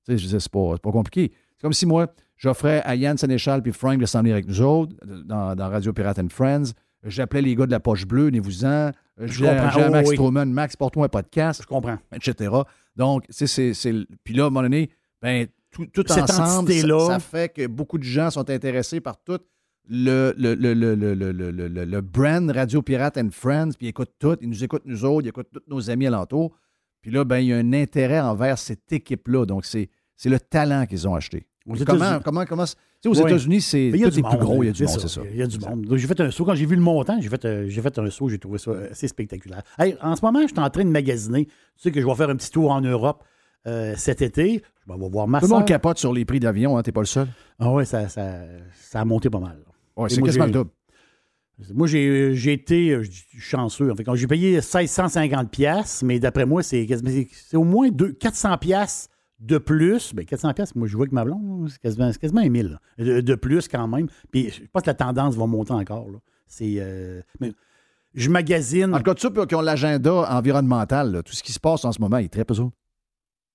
Tu sais, je disais, c'est pas, pas compliqué. C'est comme si moi, j'offrais à Yann Sénéchal puis Frank de s'en venir avec nous autres dans, dans Radio Pirate and Friends. J'appelais les gars de la poche bleue, venez-vous-en. Je à- comprends. à Oh, Max oui. Stroman, Max, porte-moi un podcast Je comprends. etc. Donc, c'est, Puis là, à un moment donné, ben, tout, tout Cette ensemble, ça, entité-là- ça fait que beaucoup de gens sont intéressés par tout le, le, le, le, le, le, le, le- le- le brand Radio Pirate and Friends, puis ils écoutent tout, ils nous écoutent nous autres, ils écoutent tous nos amis alentours. Puis là, ben, il y a un intérêt envers cette équipe-là. Donc, c'est, c'est le talent qu'ils ont acheté. Aux Comment, États-Unis- comment, comment, tu sais, aux Oui. États-Unis, c'est Mais il y a tout du est plus monde, gros, il y a du c'est monde, c'est ça. Il y a du monde. Donc, j'ai fait un saut. Quand j'ai vu le montant, j'ai fait, euh, j'ai fait un saut, j'ai trouvé ça assez spectaculaire. Hey, en ce moment, je suis en train de magasiner. Tu sais que je vais faire un petit tour en Europe euh, cet été. Je vais voir ma Tout le monde capote sur les prix d'avion, hein, t'es pas le seul. Ah ouais, ça, ça, ça a monté pas mal. Ouais, c'est quasiment le double. Moi, j'ai été euh, chanceux. En fait, j'ai payé 1650 pièces, mais d'après moi, c'est au moins deux- 400 pièces de plus. Ben, 400 pièces, moi, je vois avec ma blonde, c'est quasiment, quasiment un 1000 là, de, de plus quand même. Puis je pense que la tendance va monter encore. C'est... euh, mais je magasine. En tout cas, ceux qui ont l'agenda environnemental, là, tout ce qui se passe en ce moment, ils très eux autres.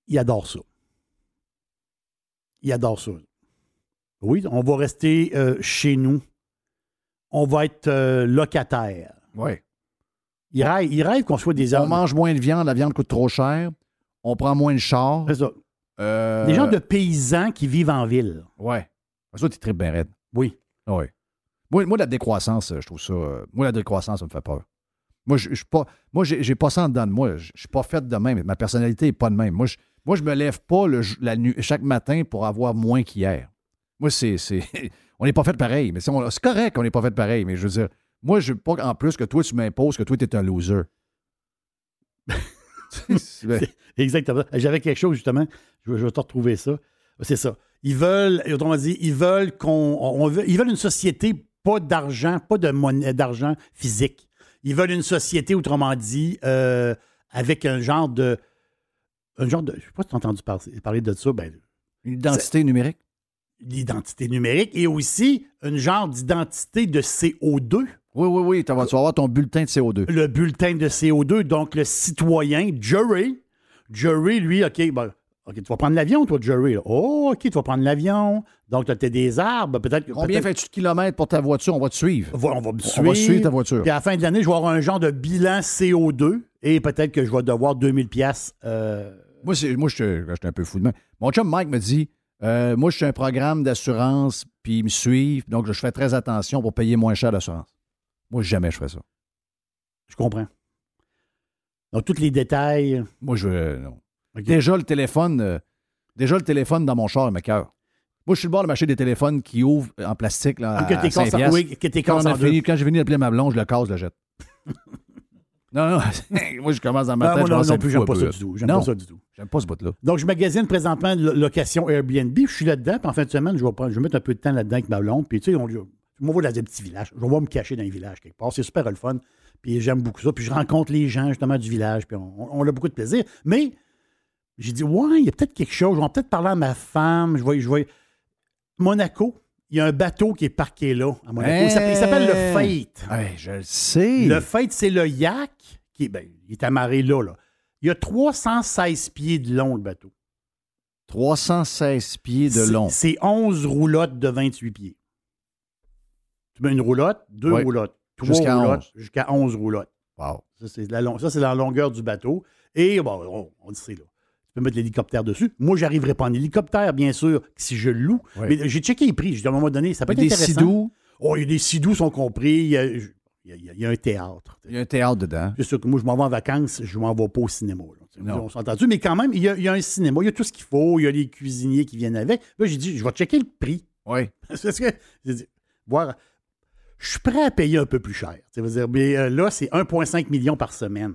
Il adore ça. Il adore ça. Oui, on va rester euh, chez nous. On va être euh, locataire. Oui. Il rêve, il rêve qu'on soit des On hommes. mange moins de viande, la viande coûte trop cher. On prend moins de char. C'est ça. Euh, Des gens de paysans qui vivent en ville. Ouais. Ça, tu tripes bien raide. Oui. Oui. Moi, moi, la décroissance, euh, je trouve ça. Moi, la décroissance, ça me fait peur. Moi, je je suis pas. Moi, j'ai j'ai pas ça en dedans de moi. Je je suis pas fait de même. Ma personnalité n'est pas de même. Moi, je, moi, je me lève pas chaque matin pour avoir moins qu'hier. Moi, c'est. on n'est pas fait pareil. Mais c'est correct qu'on n'est pas fait pareil. Mais je veux dire, moi, je veux pas en plus que toi, tu m'imposes que toi, tu un loser. Exactement. J'avais quelque chose, justement. Je vais, te retrouver ça. C'est ça. Ils veulent, autrement dit, ils veulent qu'on. ils veulent une société, pas d'argent, pas de monnaie d'argent physique. Ils veulent une société, autrement dit, euh, avec un genre de. Un genre de. Je ne sais pas si tu as entendu par- parler de ça. Ben, Une identité numérique. l'identité numérique et aussi un genre d'identité de CO2. Oui, oui, oui. Tu vas, avoir ton bulletin de CO2. le bulletin de CO2. Donc, le citoyen, Jerry, Jerry, lui, OK, ben, OK, tu vas prendre l'avion, toi, Jerry. là. Oh, OK, tu vas prendre l'avion. Donc, tu as des arbres. Peut-être. Combien fais-tu de kilomètres pour ta voiture? On va te suivre. On va me On suivre. va suivre ta voiture. Puis à la fin de l'année, je vais avoir un genre de bilan CO2 et peut-être que je vais devoir 2000 pièces. Moi, c'est, moi, je suis un peu fou de même. Mon chum Mike me dit euh, Moi, je suis un programme d'assurance, puis ils me suivent, donc je fais très attention pour payer moins cher d'assurance. Moi, jamais je ferais ça. je comprends. Donc, tous les détails. Moi, je. euh, non. Déjà, le téléphone, euh, déjà, le téléphone dans mon char, il me cœur. Moi, je suis le bord de m'acheter des téléphones qui ouvrent en plastique là, à, que t'es à 5 cassé- piastres. oui, que t'es Quand, fini, quand j'ai fini d'appeler ma blonde, je le casse, je le jette. Non, non, moi, je commence dans ma Ah, tête. moi, je non, non plus, j'aime pas ça du tout. J'aime pas ça du tout. J'aime pas ce bout-là. Donc, je magasine présentement location Airbnb. Je suis là-dedans. Puis en fin de semaine, je vais, prendre- je vais mettre un peu de temps là-dedans avec ma blonde. Puis, tu sais, on, m'en vais dans un petit village. Je vais me cacher dans un village quelque part. C'est super le fun. Puis, j'aime beaucoup ça. Puis, je rencontre les gens, justement, du village. Puis, on, on a beaucoup de plaisir. Mais, j'ai dit, ouais, il y a peut-être quelque chose. Je vais peut-être parler à ma femme. Je vais. Je vais... Monaco, il y a un bateau qui est parqué là, à Monaco. Il s'appelle- Il s'appelle le Fate. Je le sais. Le Fate, c'est le yak qui est, ben, il est amarré là, là. Il y a 316 pieds de long, le bateau. 316 pieds de long. C'est 11 roulottes de 28 pieds. Tu mets une roulotte, deux roulottes, trois Jusqu'à roulottes, 11. jusqu'à 11 roulottes. Wow. Ça, c'est la, long- ça, c'est la longueur du bateau. Et bon, on, on le sait là. Tu peux mettre l'hélicoptère dessus. Moi, j'arriverai pas en hélicoptère, bien sûr, si je le loue. Mais j'ai checké les prix. J'ai dit, à un moment donné, ça peut être Des intéressant. Oh, il y a des sidous sont compris. Il y a, il y a- il y a un théâtre. il y a un théâtre dedans. C'est sûr que moi, je m'en vais en vacances, je m'en vais pas au cinéma. là. On s'est entendu, mais quand même, il y, a, il y a un cinéma, il y a tout ce qu'il faut, il y a les cuisiniers qui viennent avec. Là, j'ai dit, je vais checker le prix. Oui. Parce que, j'ai dit, voir, je suis prêt à payer un peu plus cher. Dire, mais euh, là, c'est 1,5 million par semaine.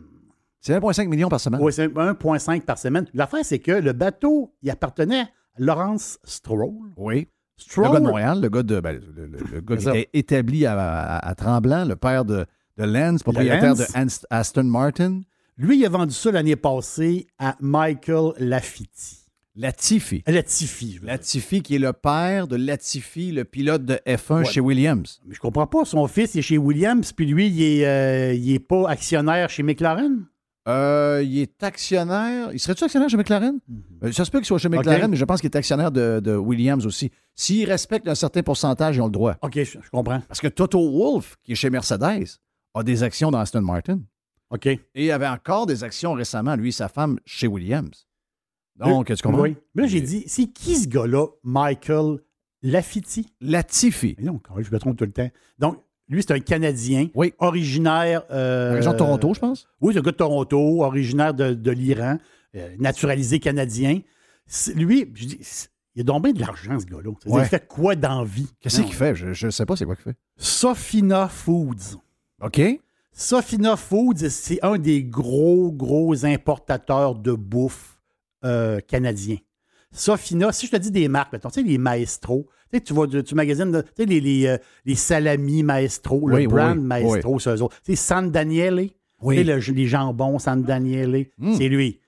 C'est 1,5 million par semaine. Oui, c'est 1,5 par semaine. L'affaire, c'est que le bateau, il appartenait à Lawrence Stroll. Oui. Le Stroll, gars de Montréal, le gars, de, ben, le, le- le gars qui était établi à, à- à Tremblant, le père de, de Lance, propriétaire de Aston Martin. lui, il a vendu ça l'année passée à Michael Lafitti. Latifi. Latifi. Latifi, qui est le père de Latifi, le pilote de F1 Ouais. chez Williams. Mais je comprends pas. Son fils il est chez Williams, puis lui, il est, euh, il est pas actionnaire chez McLaren? Euh, il est actionnaire. Il serait-tu actionnaire chez McLaren? Euh, Ça se peut qu'il soit chez McLaren, Mhm. Mais je pense qu'il est actionnaire de, de Williams aussi. S'il respecte un certain pourcentage, ils ont le droit. OK, je, je comprends. Parce que Toto Wolff, qui est chez Mercedes, a des actions dans Aston Martin. OK. Et il avait encore des actions récemment, lui et sa femme, chez Williams. Donc, tu comprends? Oui. Mais là, j'ai dit, c'est qui ce gars-là, Michael Lafitti? Latifi. Mais non, je me trompe tout le temps. Donc, lui, c'est un Canadien, Oui. originaire... euh, La région de Toronto, je pense. Oui, c'est un gars de Toronto, originaire de, de l'Iran, euh, naturalisé canadien. Lui, je dis, c'est- il a donc bien de l'argent, ce gars-là. Ouais. Il fait quoi dans la vie? Qu'est-ce qu'il fait? Je ne sais pas c'est quoi qu'il fait. Sofina Foods. OK. Sofina Foods, c'est un des gros, gros importateurs de bouffe euh, canadiens. Sofina, si je te dis des marques, mettons, tu sais, les Maestro, tu sais, tu vas, du- tu magasines, tu sais, les, les, euh, les salamis Maestro, Oui, le oui, brand oui. Maestro, c'est eux autres. Tu sais, San Daniele, Oui. tu sais, le- les jambons San Daniele, Mm. c'est lui.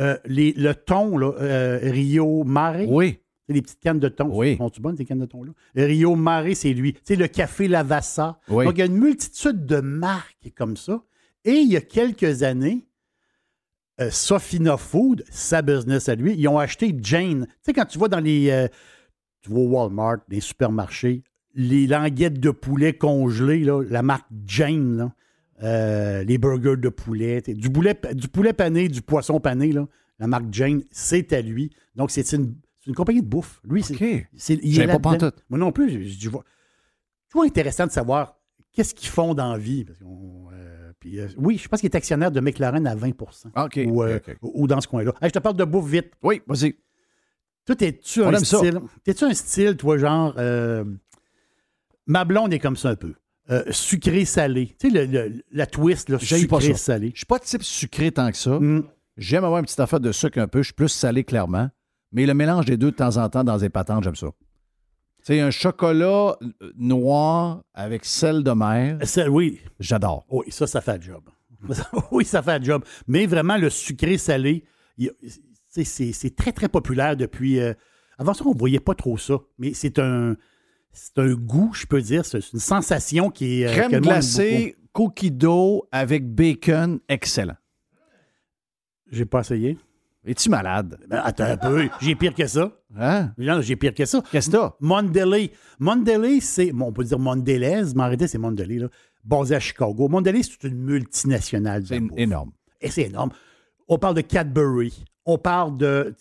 Euh, les- le thon, là, euh, Rio Mare, Oui. les petites cannes de thon. Oui. Sont-tu bonnes, ces cannes de thon-là? Rio Mare, c'est lui. Tu sais, le café Lavassa. Oui. Donc, il y a une multitude de marques comme ça. Et il y a quelques années, euh, Sofina Food, sa business à lui, ils ont acheté Jane. Tu sais, quand tu vas dans les. euh, tu vas au Walmart, les supermarchés, les languettes de poulet congelées, là, la marque Jane, là, euh, les burgers de poulet, du, poulet, du poulet pané, du poisson pané, là, la marque Jane, c'est à lui. Donc, c'est une, c'est une compagnie de bouffe. Lui, c'est. OK. c'est- il est pas pantoute. Moi non plus, je, je vois. Toujours intéressant de savoir qu'est-ce qu'ils font dans la vie. parce qu'on, euh, puis, euh, oui, je pense qu'il est actionnaire de McLaren à 20 Ah, OK. ou, euh, ou dans ce coin-là. Hey, je te parle de bouffe vite. Oui, vas-y. Toi, t'es-tu un style? T'es-tu un style, toi, genre. euh, ma blonde est comme ça un peu. Sucré-salé. Tu sais, le- le- la twist, là, sucré-salé. Je suis pas type sucré tant que ça. Hum, J'aime avoir une petite affaire de sucre un peu. Je suis plus salé, clairement. Mais le mélange des deux, de temps en temps, dans des patentes, j'aime ça. C'est un chocolat euh, noir avec sel de mer. ça, oui, J'adore. oui, ça, ça fait le job. oui, ça fait le job. Mais vraiment, le y a- c'est- c'est c'est très, très populaire depuis. euh, avant ça, on ne voyait pas trop ça. Mais c'est un. C'est un goût, je peux dire. C'est une sensation qui est. euh, Crème glacée, cookie dough avec bacon, excellent. J'ai pas essayé. Es-tu malade? Ben, attends un peu. J'ai pire que ça. Hein? Non, j'ai pire que ça. Qu'est-ce que t'as? Mondelez. Mondelez, c'est. bon, on peut dire Mondelez, mais en réalité, c'est Mondelez, là, basé à Chicago. Mondelez, c'est une multinationale. de C'est énorme. Et c'est énorme. On parle de Cadbury. On parle de.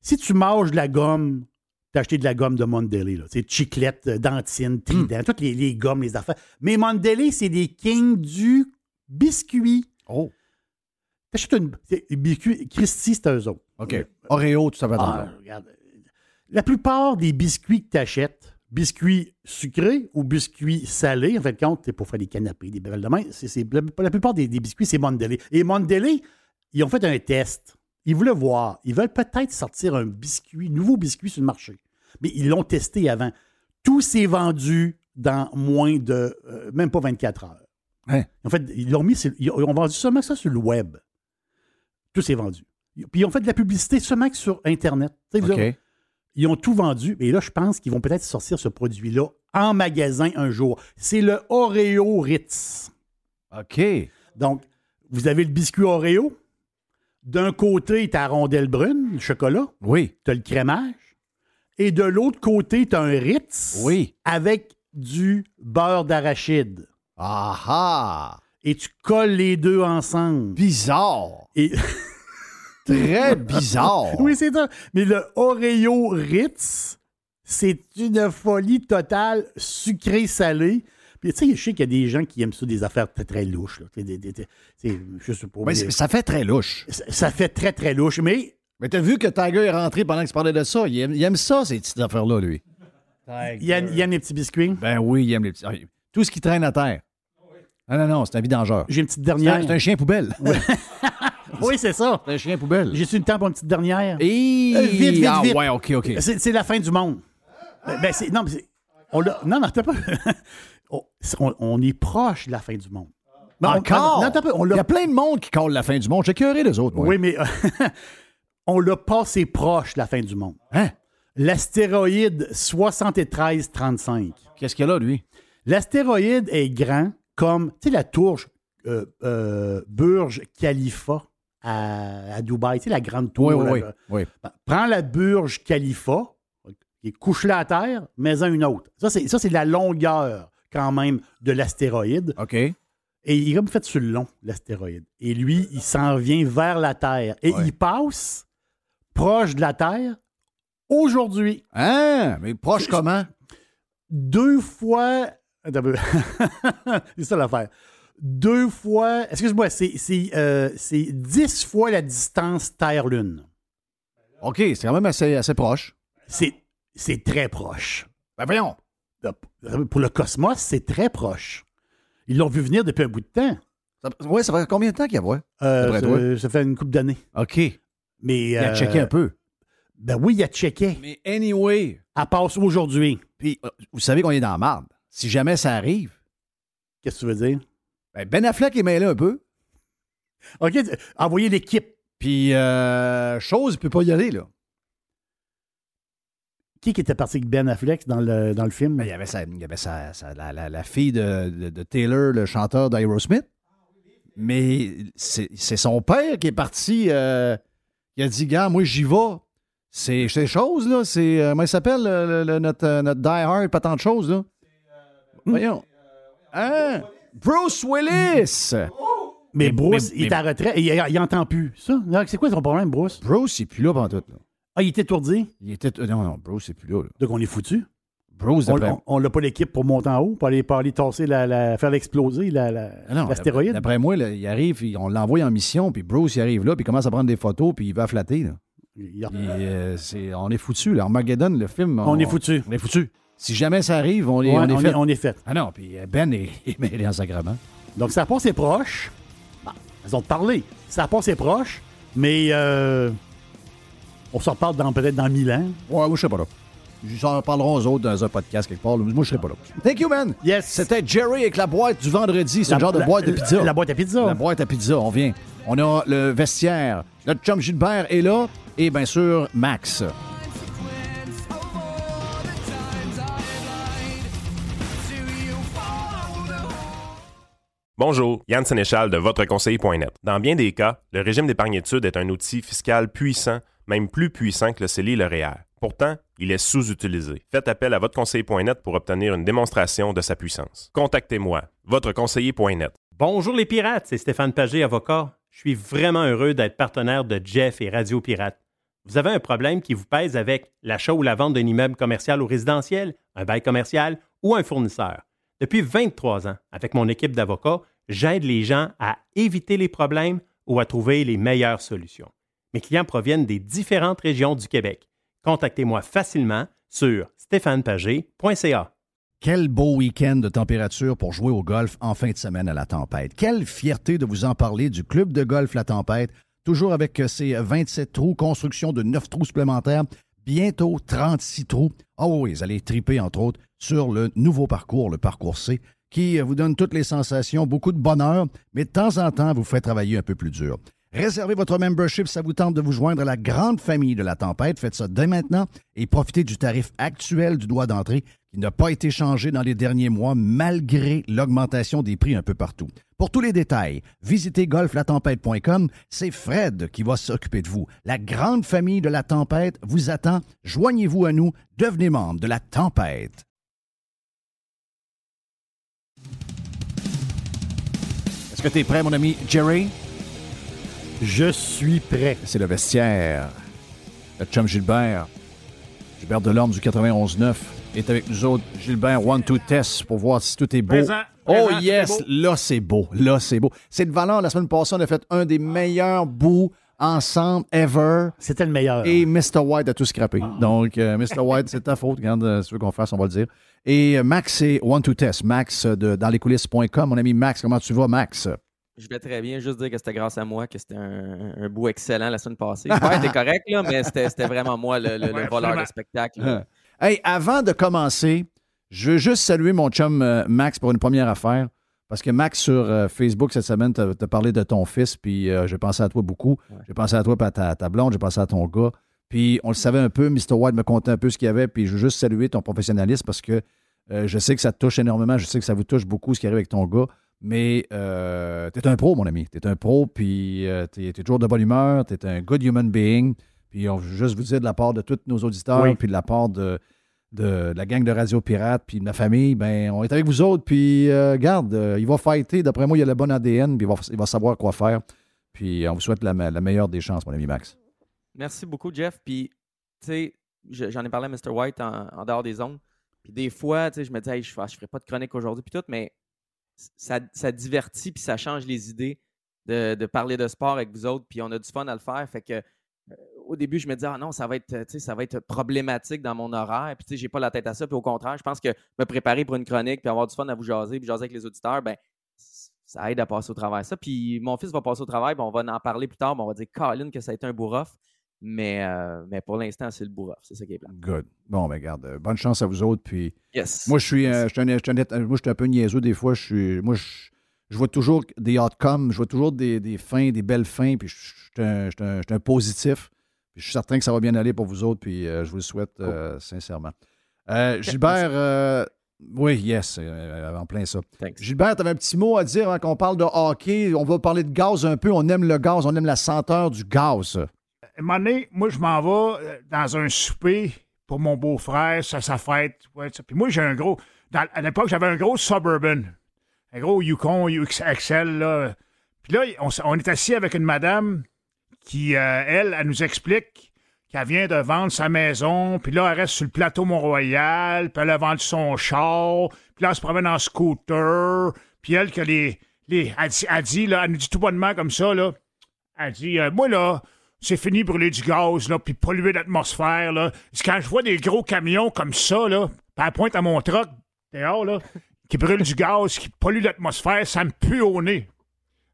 Si tu manges de la gomme, t'as acheté de la gomme de Mondelez. Là. C'est chiclette, euh, dentine, trident, toutes les, les gommes, les affaires. Mais Mondelez, c'est des kings du biscuit. Oh, T'achètes une. c'est- Biscuit, Christy, c'est eux autres. OK. Oreo, tout ça va Ah, regarde. La plupart des biscuits que tu achètes, biscuit sucré ou biscuit salé. En fait, compte, c'est pour faire des canapés, des belles de main. C'est, c'est- la, plupart des, des biscuits, c'est Mondelez. Et Mondelez, ils ont fait un test. Ils voulaient voir. Ils veulent peut-être sortir un biscuit, nouveau biscuit sur le marché. Mais ils l'ont testé avant. Tout s'est vendu dans moins de, euh, même pas 24 heures. Ouais. En fait, ils l'ont mis, ils ont vendu seulement ça sur le web. Tout s'est vendu. Puis ils ont fait de la publicité seulement que sur Internet. Ils ont tout vendu. Et là, je pense qu'ils vont peut-être sortir ce produit-là en magasin un jour. C'est le Oreo Ritz. OK. Donc, vous avez le biscuit Oreo. D'un côté, tu as la rondelle brune, le chocolat. Oui. Tu as le crémage. Et de l'autre côté, tu as un Ritz Oui. avec du beurre d'arachide. Ah ah! Et tu colles les deux ensemble. Bizarre. Et... Très bizarre. oui, c'est ça. Mais le Oreo Ritz, c'est une folie totale, sucré-salé. Puis, tu sais, je sais qu'il y a des gens qui aiment ça, des affaires très, très louches. Là. Tu sais, des- des- des- c'est- je sais pas. Mais ça fait très louche. ça, ça fait très, très louche. Mais Mais t'as vu que Tiger est rentré pendant que tu parlais de ça? Il aime, il aime ça, ces petites affaires-là, lui. il y a, il y a mes petits biscuits. Ben oui, il aime les petits. ah, Tout ce qui traîne à terre. Ah non, non, c'est un vidangeur. J'ai une petite dernière. c'est un chien poubelle. Oui, c'est ça. C'est un chien poubelle. J'ai-tu le temps pour une petite dernière? Et... Euh, vite, vite, ah, vite. ouais, OK, OK. C'est c'est la fin du monde. Ben, ben, c'est- non, mais c'est- on l'a- non, non, t'as pas. on, c'est- on- est proche de la fin du monde. Ben, on- Encore? non, Il y a plein de monde qui colle la fin du monde. J'ai curé les autres, moi. Oui, mais euh, on l'a passé proche de la fin du monde. Hein? L'astéroïde 7335. Qu'est-ce qu'il y a là, lui? L'astéroïde est grand comme, tu sais, la tour euh, euh, Burj Khalifa à, à Dubaï. Tu sais, la grande tour. Oui, oui, là, oui. là. oui. Ben, Prends la Burj Khalifa, qui couche là à terre, mais en une autre. Ça, c'est, ça, c'est la longueur, quand même, de l'astéroïde. OK. Et il est comme fait sur le long, l'astéroïde. Et lui, il s'en vient vers la Terre. Et Ouais. il passe proche de la Terre aujourd'hui. Hein? Mais proche comment? Deux fois. C'est ça l'affaire. Deux fois. Excuse-moi, c'est, euh, c'est dix fois la distance Terre-Lune. OK, c'est quand même assez, assez proche. C'est, très proche. Ben voyons. Pour le cosmos, c'est très proche. Ils l'ont vu venir depuis un bout de temps. Oui, ça fait combien de temps qu'il y a, ouais? Euh, ça, fait une couple d'années. OK. Il Mais, a euh, checké un peu. Ben oui, il a checké. Mais anyway, Elle passe aujourd'hui. puis vous savez qu'on est dans la marde. Si jamais ça arrive, Qu'est-ce que tu veux dire? Ben Ben Affleck est mêlé un peu. OK, envoyez l'équipe. Puis, euh, chose, il peut pas y aller, là. Qui qui était parti avec Ben Affleck dans le, dans le film? Ben, il y avait, sa- il y avait sa- sa- la, la- la fille de, de- de Taylor, le chanteur d'Aerosmith. Mais c'est c'est son père qui est parti. euh, il a dit, gars, moi, j'y vais. C'est c'est chose, là. C'est. euh, comment il s'appelle, le- le- le- notre, euh, notre Die Hard, pas tant de choses, là? Voyons. Hein? Bruce Willis! mais mais- Bruce, mais- il est à retraite et il, il entend plus. Ça? C'est quoi son problème, Bruce? Bruce, il est plus là pendant tout, là. Ah, il est étourdi? Il était. euh, Non, non, Bruce, c'est plus là, là. Donc, on est foutu? Bruce, On d'après- on- on n'a pas l'équipe pour monter en haut, pour aller, pour aller tasser, la, la- faire l'exploser la- la- Ah non, l'astéroïde? D'après moi, là, il arrive, il- on l'envoie en mission, puis Bruce, il arrive là, puis il commence à prendre des photos, puis il va flatter. Là. Il- Puis, euh, c'est- on est foutu. Là. Armageddon, le film. On est foutu. On est foutu. Si jamais ça arrive, on est, Ouais, on est fait. on est fait. Ah non, puis euh, Ben est, est mêlé en sacrement. Donc, ça passe ses proches. Ils ont parlé. Ça passe ses proches, mais euh, on s'en reparle dans, peut-être dans mille ans. Ouais, moi, je serai pas là. Ils en parleront aux autres dans un podcast quelque part. Moi, je serai pas là. Thank you, man. Yes. C'était Jerry avec la boîte du vendredi. C'est La- le genre de la- boîte de pizza. La, boîte à pizza. La boîte à pizza, on vient. On a le vestiaire. Notre chum Gilbert est là. Et bien sûr, Max. Bonjour, Yann Sénéchal de votreconseiller.net. Dans bien des cas, le régime d'épargne-études est un outil fiscal puissant, même plus puissant que le CELI et le REER. Pourtant, il est sous-utilisé. Faites appel à votreconseiller.net pour obtenir une démonstration de sa puissance. Contactez-moi, votreconseiller.net. Bonjour les pirates, c'est Stéphane Pagé, avocat. Je suis vraiment heureux d'être partenaire de Jeff et Radio Pirate. Vous avez un problème qui vous pèse avec l'achat ou la vente d'un immeuble commercial ou résidentiel, un bail commercial ou un fournisseur. Depuis 23 ans, avec mon équipe d'avocats, j'aide les gens à éviter les problèmes ou à trouver les meilleures solutions. Mes clients proviennent des différentes régions du Québec. Contactez-moi facilement sur stéphanepagé.ca. Quel beau week-end de température pour jouer au golf en fin de semaine à la tempête. Quelle fierté de vous en parler du club de golf La Tempête, toujours avec ses 27 trous, construction de 9 trous supplémentaires, bientôt 36 trous. Oh oui, vous allez triper entre autres sur le nouveau parcours, le parcours C, qui vous donne toutes les sensations, beaucoup de bonheur, mais de temps en temps vous fait travailler un peu plus dur. Réservez votre membership, ça vous tente de vous joindre à la grande famille de la tempête. Faites ça dès maintenant et profitez du tarif actuel du droit d'entrée qui n'a pas été changé dans les derniers mois malgré l'augmentation des prix un peu partout. Pour tous les détails, visitez golflatempête.com. C'est Fred qui va s'occuper de vous. La grande famille de la tempête vous attend. Joignez-vous à nous. Devenez membre de la tempête. Est-ce que tu es prêt, mon ami Jerry? Je suis prêt. C'est le vestiaire. Le chum Gilbert. Gilbert Delorme du 91-9 est avec nous autres. Gilbert, one, two, test pour voir si tout est beau. Présent, oh présent, yes, beau. là c'est beau. Là c'est beau. C'est de valeur. La semaine passée, on a fait un des meilleurs bouts ensemble ever. C'était le meilleur. Et Mr. White a tout scrappé. Donc, euh, Mr. White, c'est ta faute. Regarde, euh, si tu veux qu'on fasse, on va le dire. Et euh, Max, c'est One to Test. Max euh, de dans les coulisses.com. Mon ami Max, comment tu vas, Max? Je vais très bien. Juste dire que c'était grâce à moi que c'était un, un bout excellent la semaine passée. Ouais, t'es correct, là, mais c'était c'était vraiment moi le, le- voleur de spectacle. Hey, avant de commencer, je veux juste saluer mon chum euh, Max pour une première affaire. Parce que Max, sur euh, Facebook cette semaine, t'a t'a parlé de ton fils, puis euh, j'ai pensé à toi beaucoup. Ouais. J'ai pensé à toi, puis à ta, ta blonde, j'ai pensé à ton gars. Puis on le savait un peu, Mr. White me contait un peu ce qu'il y avait, puis je veux juste saluer ton professionnalisme parce que je sais que ça te touche énormément, je sais que ça vous touche beaucoup ce qui arrive avec ton gars. Mais euh, t'es un pro, mon ami. T'es un pro, puis t'es toujours de bonne humeur, t'es un good human being. Puis on veut juste vous dire de la part de tous nos auditeurs, Oui. puis de la part de, de la gang de Radio Pirate, puis de ma famille, ben on est avec vous autres. Puis euh, garde, euh, il va fighter. D'après moi, il a le bon ADN, puis il va, il va savoir quoi faire. Puis on vous souhaite la, la meilleure des chances, mon ami Max. Merci beaucoup, Jeff. Puis, tu sais, je- j'en ai parlé à Mr. White en, en dehors des ondes. Puis des fois, tu sais, je me dis, Hey, je ne ferai pas de chronique aujourd'hui, puis tout, mais ça, ça divertit, puis ça change les idées de, de parler de sport avec vous autres, puis on a du fun à le faire. Fait que, euh, au début, je me dis, ah non, ça va être, ça va être problématique dans mon horaire, puis tu sais, j'ai pas la tête à ça. Puis au contraire, je pense que me préparer pour une chronique, puis avoir du fun à vous jaser, puis jaser avec les auditeurs, ben ça aide à passer au travail. Ça, puis mon fils va passer au travail, puis on va en parler plus tard, puis on va dire, Colin, que ça a été un bourrof. Mais, euh, mais pour l'instant, c'est le bourrof. C'est ça qui est plan. Good. Bon, ben garde, euh, bonne chance à vous autres. Puis Yes. moi, je suis, euh, Yes. je suis un, je suis un net- moi, je suis un peu niaiseux des fois. Je suis, moi, je, je vois toujours des outcomes, je vois toujours des, des fins, des belles fins. Puis je, je suis un, je suis un- je suis un positif. Puis je suis certain que ça va bien aller pour vous autres. Puis euh, je vous le souhaite euh, sincèrement. Euh, Gilbert, euh, oui, yes, euh, en plein ça. Thanks. Gilbert, tu avais un petit mot à dire avant qu'on parle de hockey. On va parler de gaz un peu. On aime le gaz, on aime la senteur du gaz. À un moment donné, moi, je m'en vais dans un souper pour mon beau-frère, ça, sa fête. Ouais, ça. Puis moi, j'ai un gros. dans- à l'époque, j'avais un gros Suburban. Un gros Yukon XL, là. Puis là, on est assis avec une madame qui, euh, elle, elle nous explique qu'elle vient de vendre sa maison. Puis là, elle reste sur le plateau Mont-Royal. Puis elle a vendu son char. Puis là, elle se promène en scooter. Puis elle, que les. les elle, dit, là, elle nous dit tout bonnement comme ça, là. Elle dit, euh, moi, là, c'est fini brûler du gaz, là, puis polluer l'atmosphère, là. Quand je vois des gros camions comme ça, là, puis elle pointe à mon truck, dehors, là, qui brûle du gaz, qui pollue l'atmosphère, ça me pue au nez.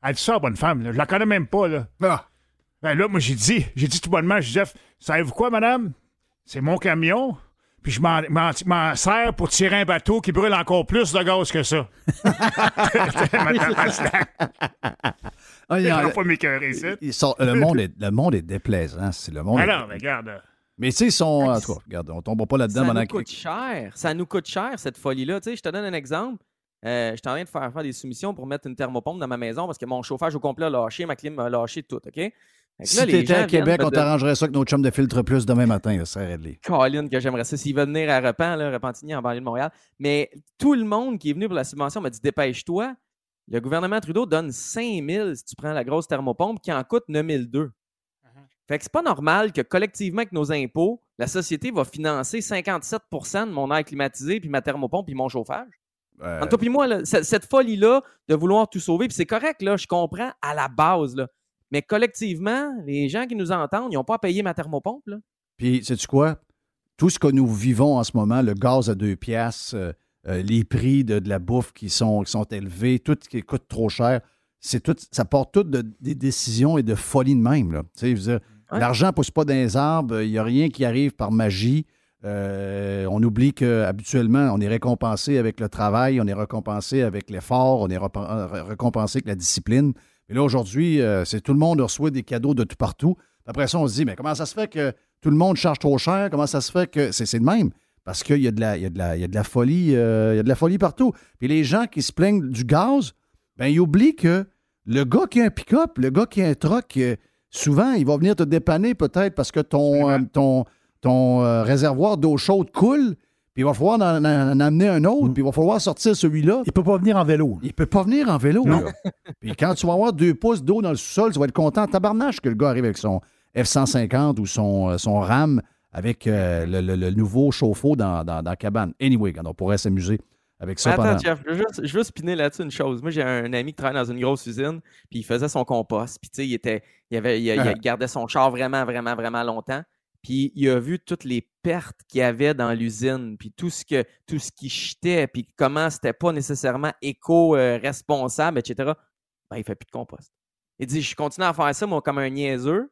Elle dit ça, bonne femme, là. Je la connais même pas, là. Ah, Ben là, moi, j'ai dit, j'ai dit tout bonnement, Jeff, savez-vous quoi, madame? C'est mon camion, puis je m'en, sers pour tirer un bateau qui brûle encore plus de gaz que ça. Ah, il pas m'écœurer le, monde est, le monde est déplaisant. C'est le monde. est- Alors, regarde. Mais tu sais, ils sont. En tout cas, regarde, on tombera pas là-dedans Ça nous coûte cher. Ça nous coûte cher, cette folie-là. Tu sais, je te donne un exemple. Euh, je suis en train de faire, faire des soumissions pour mettre une thermopompe dans ma maison parce que mon chauffage au complet a lâché, ma clim a lâché tout, OK? Si là, les t'étais à Québec, on t'arrangerait ça que nos chums de filtre plus demain matin. Ça serait. Colin, que j'aimerais ça. S'il veut venir à Repent, là, Repentigny, en banlieue de Montréal. Mais tout le monde qui est venu pour la subvention m'a dit dépêche-toi. Le gouvernement Trudeau donne 5 000 si tu prends la grosse thermopompe qui en coûte 9 200. Fait que c'est pas normal que collectivement, avec nos impôts, la société va financer 57% de mon air climatisé, puis ma thermopompe, puis mon chauffage. Euh, Entre toi puis moi, là, cette folie-là de vouloir tout sauver, puis c'est correct, là, je comprends à la base, là. Mais collectivement, les gens qui nous entendent, ils n'ont pas à payer ma thermopompe. Là. Puis, sais-tu quoi? tout ce que nous vivons en ce moment, le gaz à deux piastres, euh, euh, les prix de, de la bouffe qui sont, qui sont élevés, tout ce qui coûte trop cher, c'est tout, ça porte toutes de- des décisions et de folie de même. là. Tu sais. L'argent ne pousse pas dans les arbres, il n'y a rien qui arrive par magie. Euh, on oublie qu'habituellement, on est récompensé avec le travail, on est récompensé avec l'effort, on est récompensé avec la discipline. Mais là, aujourd'hui, euh, c'est tout le monde reçoit des cadeaux de tout partout. Après ça, on se dit, mais comment ça se fait que tout le monde charge trop cher? Comment ça se fait que. C'est le même? Parce qu'il y, a de la- il y, a de la- il y a de la folie, euh, il y a de la folie partout. Puis les gens qui se plaignent du gaz, ben ils oublient que le gars qui a un pick-up, le gars qui a un truck, euh, souvent, il va venir te dépanner peut-être parce que ton, euh, ton, ton réservoir d'eau chaude coule, il va falloir en, en- en amener un autre, puis il va falloir sortir celui-là. Il peut pas venir en vélo. Il peut pas venir en vélo. Non. là. Puis quand tu vas avoir deux pouces d'eau dans le sous-sol, tu vas être content tabarnache que le gars arrive avec son F-150 ou son, euh, son RAM avec euh, le, le- le nouveau chauffe-eau dans, dans, dans la cabane. Anyway, quand on pourrait s'amuser avec ça attends, pendant... Jeff, je veux juste, je veux spinner là-dessus une chose. Moi, j'ai un ami qui travaille dans une grosse usine, puis il faisait son compost. Puis, tu sais, il, était, il, avait, il, il Ah. gardait son char vraiment, vraiment, vraiment longtemps. Puis, il a vu toutes les pertes qu'il y avait dans l'usine, puis tout ce, que, tout ce qui jetait, puis comment c'était pas nécessairement éco-responsable, etc. Ben, il fait plus de compost. Il dit, je continue à faire ça, moi, comme un niaiseux.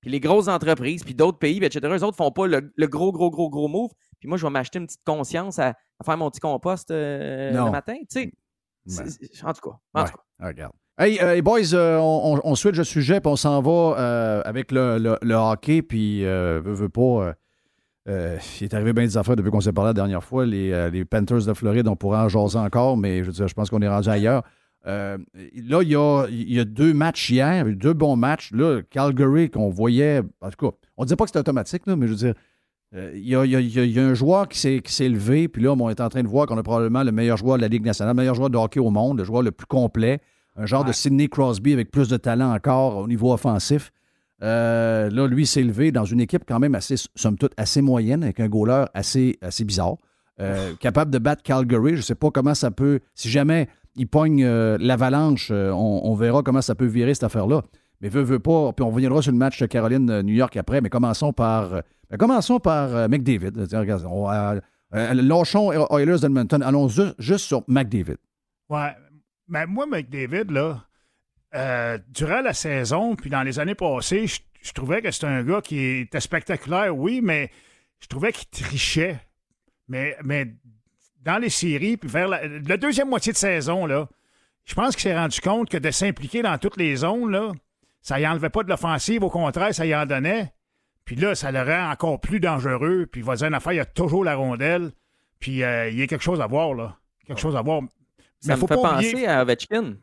Puis les grosses entreprises, puis d'autres pays, puis etc., eux autres font pas le, le gros, gros, gros, gros move. Puis moi, je vais m'acheter une petite conscience à, à faire mon petit compost euh, le matin. Tu sais, c'est- en tout cas. En Ouais. tout cas. Ah, Regarde. Hey, euh, hey, boys, euh, on, on- switch de sujet, puis on s'en va euh, avec le, hockey, puis euh, veut, veut pas. euh, euh, il est arrivé bien des affaires depuis qu'on s'est parlé la dernière fois. Les, euh, Panthers de Floride, on pourrait en jaser encore, mais je dire, je pense qu'on est rendu ailleurs. Euh, là, il y, a, deux matchs hier, deux bons matchs. Là, Calgary, qu'on voyait. En tout cas, on ne disait pas que c'était automatique, mais je veux dire, euh, il y, a, il y a- un joueur qui s'est levé, puis là, on est en train de voir qu'on a probablement le meilleur joueur de la Ligue nationale, le meilleur joueur de hockey au monde, le joueur le plus complet, un genre de Sidney Crosby avec plus de talent encore au niveau offensif. Euh, là, lui s'est levé dans une équipe quand même assez, somme toute, assez moyenne, avec un goaler assez, assez bizarre. Euh, capable de battre Calgary. Je ne sais pas comment ça peut. Si jamais il pogne euh, l'avalanche, on, on verra comment ça peut virer cette affaire-là. Mais veut, veut pas. Puis on reviendra sur le match de Caroline-New York après. Mais commençons par. ben, commençons par McDavid. Regarde, on, lâchons Oilers d'Edmonton. Allons ju- juste sur McDavid. Ouais. Mais moi, McDavid, là, euh, durant la saison, puis dans les années passées, je, je trouvais que c'était un gars qui était spectaculaire, oui, mais je trouvais qu'il trichait. Mais, mais dans les séries, puis vers la, la deuxième moitié de saison, là, je pense qu'il s'est rendu compte que de s'impliquer dans toutes les zones, là, ça y enlevait pas de l'offensive, au contraire, ça y en donnait. Puis là, ça le rend encore plus dangereux. Puis il va dire une affaire, il a toujours la rondelle. Puis euh, il y a quelque chose à voir, là. Quelque chose à voir. Ça me faut fait pas penser oublier- à Ovechkin.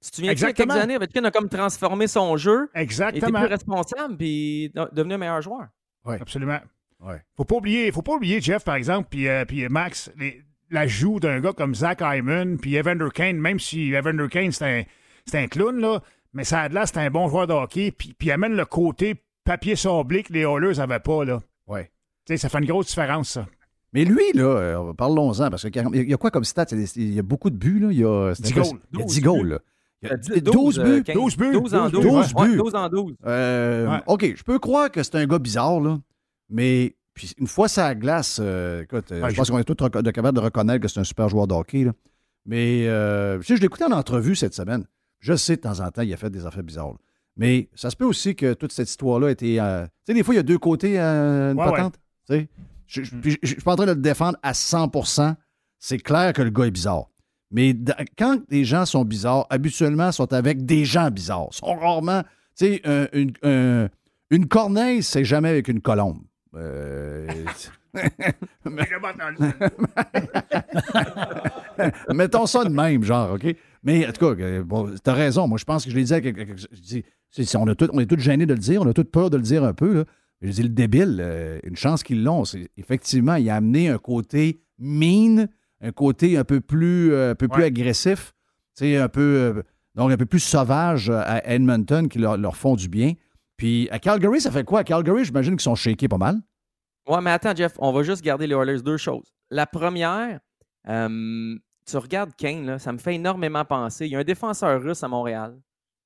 Si tu viens il a Exactement. quelques années, Ovechkin a comme transformé son jeu, était Exactement. plus responsable, puis de- devenu un meilleur joueur. Absolument. Ouais. Faut pas oublier, faut pas oublier Jeff, par exemple, puis euh, puis Max, les- la joue d'un gars comme Zach Hyman, puis Evander Kane, même si Evander Kane, c'est un, c'est un clown, là, mais ça là, c'est un bon joueur de hockey, puis, puis il amène le côté papier sablé que les Oilers n'avaient pas, là. Ouais. Tu sais, ça fait une grosse différence, ça. Mais lui, là, euh, parlons-en, parce qu'il y a quoi comme stats? Il y a, des- il y a beaucoup de buts, là. Il y a, c'est 10 un gars- goals. Il y a 10 12 goals, là. Il y a Euh, 12 euh, buts. 15. 12 buts. 12 en 12. 12 ouais. buts. 12 en 12. Euh, Ouais. OK, je peux croire que c'est un gars bizarre, là, mais puis une fois ça glace, euh, écoute, euh, Ouais, je pense je- qu'on est tous reco- de reconnaître que c'est un super joueur de hockey. là. Mais euh, tu sais, je l'ai écouté en entrevue cette semaine. Je sais, de temps en temps, il a fait des affaires bizarres. là. Mais ça se peut aussi que toute cette histoire-là était. euh, tu sais, des fois, il y a deux côtés à une Ouais, patente. tu sais. Je Mm. je- je suis pas en train de le défendre à 100% C'est clair que le gars est bizarre. Mais quand des gens sont bizarres, habituellement, sont avec des gens bizarres. Ils sont rarement. Tu sais, un- une, un- une corneille, c'est jamais avec une colombe. Euh, mettons ça de même, genre, OK? Mais en tout cas, euh, bon, t'as raison. Moi, je pense que je l'ai dit à on, est tous gênés de le dire, on a tous peur de le dire un peu. Là. Je dis, le débile, euh, une chance qu'ils l'ont. Effectivement, il a amené un côté mean, un côté un peu plus, euh, un peu plus agressif, un peu, euh, donc un peu plus sauvage à Edmonton qui leur, leur font du bien. Puis à Calgary, ça fait quoi? À Calgary, j'imagine qu'ils sont shakés pas mal. Ouais, mais attends, Jeff, on va juste garder les Oilers deux choses. La première, tu regardes Kane, là, ça me fait énormément penser. Il y a un défenseur russe à Montréal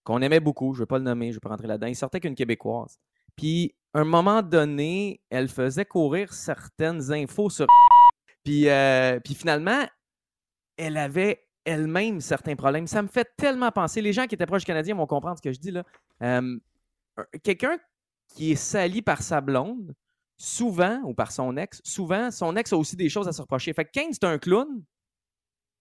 qu'on aimait beaucoup, je ne vais pas le nommer, je ne vais pas rentrer là-dedans. Il sortait qu'une Québécoise. Puis un moment donné, elle faisait courir certaines infos sur. Puis, euh, puis finalement, elle avait elle-même certains problèmes. Ça me fait tellement penser. Les gens qui étaient proches du Canadien vont comprendre ce que je dis là. Quelqu'un qui est sali par sa blonde, souvent, ou par son ex, souvent, son ex a aussi des choses à se reprocher. Fait que Kane, c'est un clown,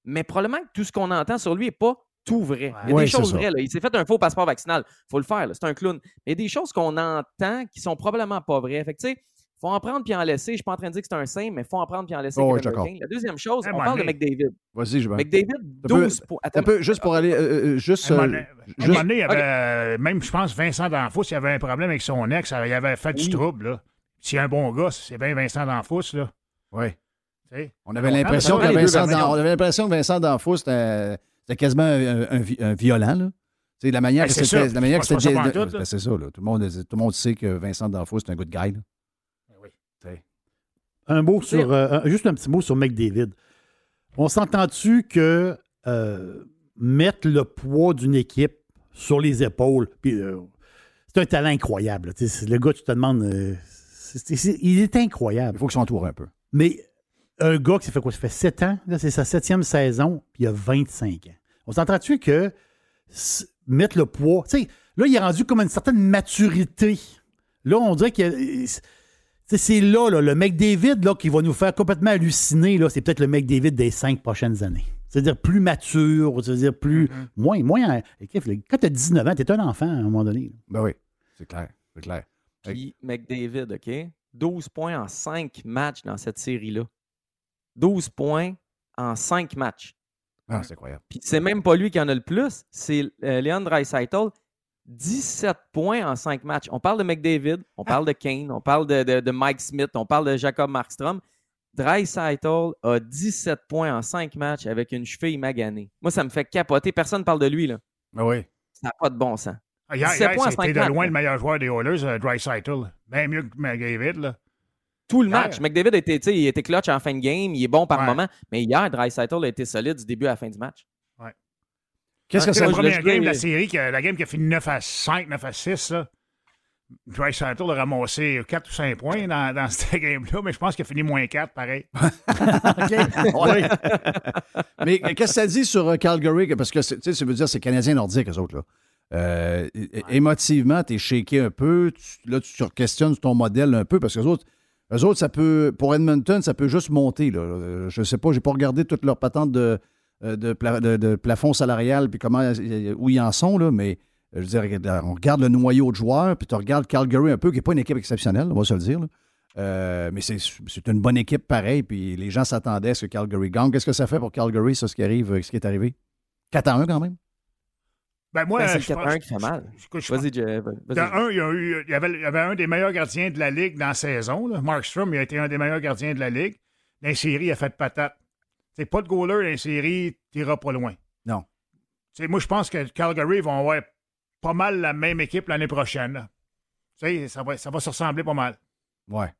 mais probablement que tout ce qu'on entend sur lui n'est pas tout vrai. Il y a Ouais, des choses vraies. là. Il s'est fait un faux passeport vaccinal. faut le faire. là. C'est un clown. Mais il y a des choses qu'on entend qui sont probablement pas vraies. Fait que, tu sais, faut en prendre puis en laisser. Je suis pas en train de dire que c'est un saint, mais faut en prendre puis en laisser. Oh. La deuxième chose, Eh, on parle de. McDavid. Vas-y, je vais. McDavid, Un peu- 12 points. Attends, Un peu, juste pour aller. euh, euh, juste. À un euh, juste- donné, il y avait, euh, même, je pense, Vincent D'Anfous, il avait un problème avec son ex. Il avait fait du Oui. trouble. Là. S'il y a un bon gars, c'est bien Vincent D'Anfous. Là. Ouais. Tu sais? On avait On l'impression que que Vincent D'Anfous, c'était c'était quasiment un, un vi- un violent. Là. Tu sais, la manière Ben, que c'est c'était. ça. La manière que c'était. Ben, là. c'est ça. Là. Tout, le monde, tout le monde sait que Vincent D'Anfous, c'est un good guy. Là. oui. Tu sais. Un mot sur. euh, juste un petit mot sur McDavid. On s'entend-tu que euh, mettre le poids d'une équipe sur les épaules, puis euh, c'est un talent incroyable. Le gars, tu te demandes. euh, il est Il incroyable. faut qu'il s'entoure un peu. Mais un gars qui ça fait quoi? Ça fait 7 ans, là, c'est sa septième saison, puis il a 25 ans. On s'entend-tu que mettre le poids. Tu sais, là, il est rendu comme une certaine maturité. Là, on dirait que. sais, C'est là, là, le McDavid là, qui va nous faire complètement halluciner. là, C'est peut-être le McDavid des cinq prochaines années. C'est-à-dire plus mature, c'est-à-dire plus. Moins. moins écoute, quand tu as 19 ans, tu es un enfant à un moment donné. là. Ben oui, c'est clair. C'est clair. Puis McDavid, OK? 12 points en 5 matchs dans cette série-là. 12 points en 5 matchs. Ah, c'est incroyable. Puis c'est même pas lui qui en a le plus, c'est euh, Leon Draisaitl. 17 points en 5 matchs. On parle de McDavid, on parle de Kane, on parle de, de- de Mike Smith, on parle de Jacob Markstrom. Draisaitl a 17 points en 5 matchs avec une cheville maganée. Moi, ça me fait capoter. Personne ne parle de lui. Là. Ben oui. Ça n'a pas de bon sens. Ah, Hier, 17 hier, points en c'était de loin là. le meilleur joueur des Oilers, euh, Dreisaitl. Bien mieux que McDavid. Là. Tout le Hier. match. McDavid a été, tu sais, il était clutch en fin de game, il est bon par Ouais. moment, mais hier, Draisaitl a été solide du début à la fin du match. Qu'est-ce que C'est ça la première game de la série, que- la game qui a fini 9 à 5, 9 à 6. Là. Dreisaitl a ramassé 4 ou 5 points dans, dans cette game-là, mais je pense qu'il a fini moins 4, pareil. Ouais. Mais qu'est-ce que ça dit sur euh, Calgary? Parce que, tu sais, ça veut dire c'est Canadiens nordiques, eux autres. Là. Euh, Émotivement, tu es shaké un peu. Tu- là, tu te questionnes ton modèle un peu parce que les autres, eux autres, ça peut, pour Edmonton, ça peut juste monter. Là. Euh, Je sais pas, j'ai pas regardé toute leur patente de, euh, de, de- plafond salarial puis comment, où ils en sont, là, mais euh, je veux dire, on regarde le noyau de joueurs, puis tu regardes Calgary un peu, qui n'est pas une équipe exceptionnelle, on va se le dire. là. Mais c'est une bonne équipe pareil, puis les gens s'attendaient à ce que Calgary gagne. Qu'est-ce que ça fait pour Calgary, ça, ce qui arrive, ce qui est arrivé? 4 à 1 quand même? Ben, moi, Ben, c'est le je pense- 4-1 qui fait mal. Vas-y, Jeff. Un, il y, a eu- il y avait, il y avait un des meilleurs gardiens de la Ligue dans la saison. Là. Markstrom, il a été un des meilleurs gardiens de la Ligue. Dans les séries, il a fait patate. C'est pas de goaler dans les séries, t'iras pas loin. Non. T'sais, moi, je pense que Calgary vont avoir pas mal la même équipe l'année prochaine. T'sais, Ça va, ça va se ressembler pas mal. Ouais.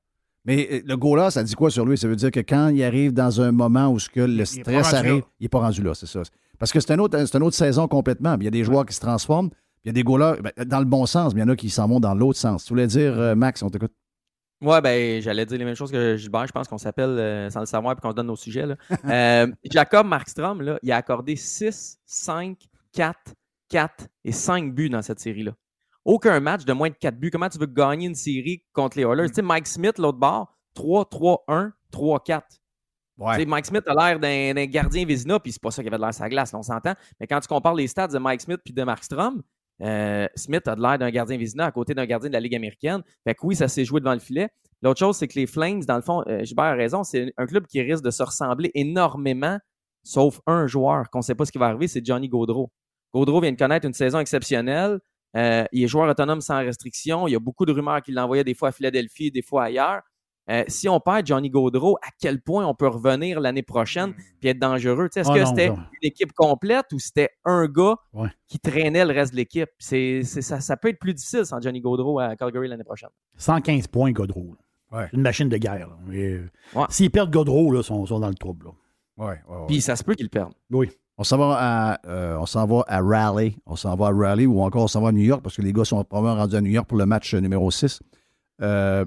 Mais euh, le goal-là, ça dit quoi sur lui? Ça veut dire que quand il arrive dans un moment où ce que le il stress arrive, là. il n'est pas rendu là, c'est ça. Parce que c'est un autre, c'est une autre saison complètement. Il y a des joueurs qui se transforment, il y a des goalers ben, dans le bon sens, mais il y en a qui s'en vont dans l'autre sens. Tu voulais dire, euh, Max, on t'écoute? Ouais, ben, j'allais dire les mêmes choses que Gilbert. Je pense qu'on s'appelle euh, sans le savoir et qu'on se donne nos sujets. Là. Euh, Jacob Markstrom, là, il a accordé 6, 5, 4, 4 et 5 buts dans cette série-là. Aucun match de moins de 4 buts. Comment tu veux gagner une série contre les Oilers? Tu sais, Mike Smith, l'autre bord, 3, 3, 1, 3, 4. Mike Smith a l'air d'un gardien Vézina, puis c'est pas ça qu'il avait de l'air la glace, on s'entend. Mais quand tu compares les stats de Mike Smith puis de Markstrom, euh, Smith a de l'air d'un gardien Vézina à côté d'un gardien de la Ligue américaine. Fait que oui, ça s'est joué devant le filet. L'autre chose, c'est que les Flames, dans le fond, euh, Gilbert a raison, c'est un club qui risque de se ressembler énormément, sauf un joueur qu'on ne sait pas ce qui va arriver, c'est Johnny Gaudreau. Gaudreau vient de connaître une saison exceptionnelle. Euh, il est joueur autonome sans restriction. Il y a beaucoup de rumeurs qu'il l'envoyait des fois à Philadelphie, des fois ailleurs. Euh, si on perd Johnny Gaudreau, à quel point on peut revenir l'année prochaine et être dangereux? Est-ce Ah que non, c'était non. une équipe complète ou c'était un gars Ouais. qui traînait le reste de l'équipe? C'est, c'est- ça, ça peut être plus difficile sans Johnny Gaudreau à Calgary l'année prochaine. 115 points. Ouais. C'est une machine de guerre. là. Et, Ouais. S'ils perdent Godreau, là, ils sont, sont dans le trouble. Puis ça se peut qu'ils le perdent. Oui. On s'en va à, euh, on s'en va à Raleigh. On s'en va à Raleigh ou encore on s'en va à New York parce que les gars sont probablement rendus à New York pour le match numéro 6. Euh,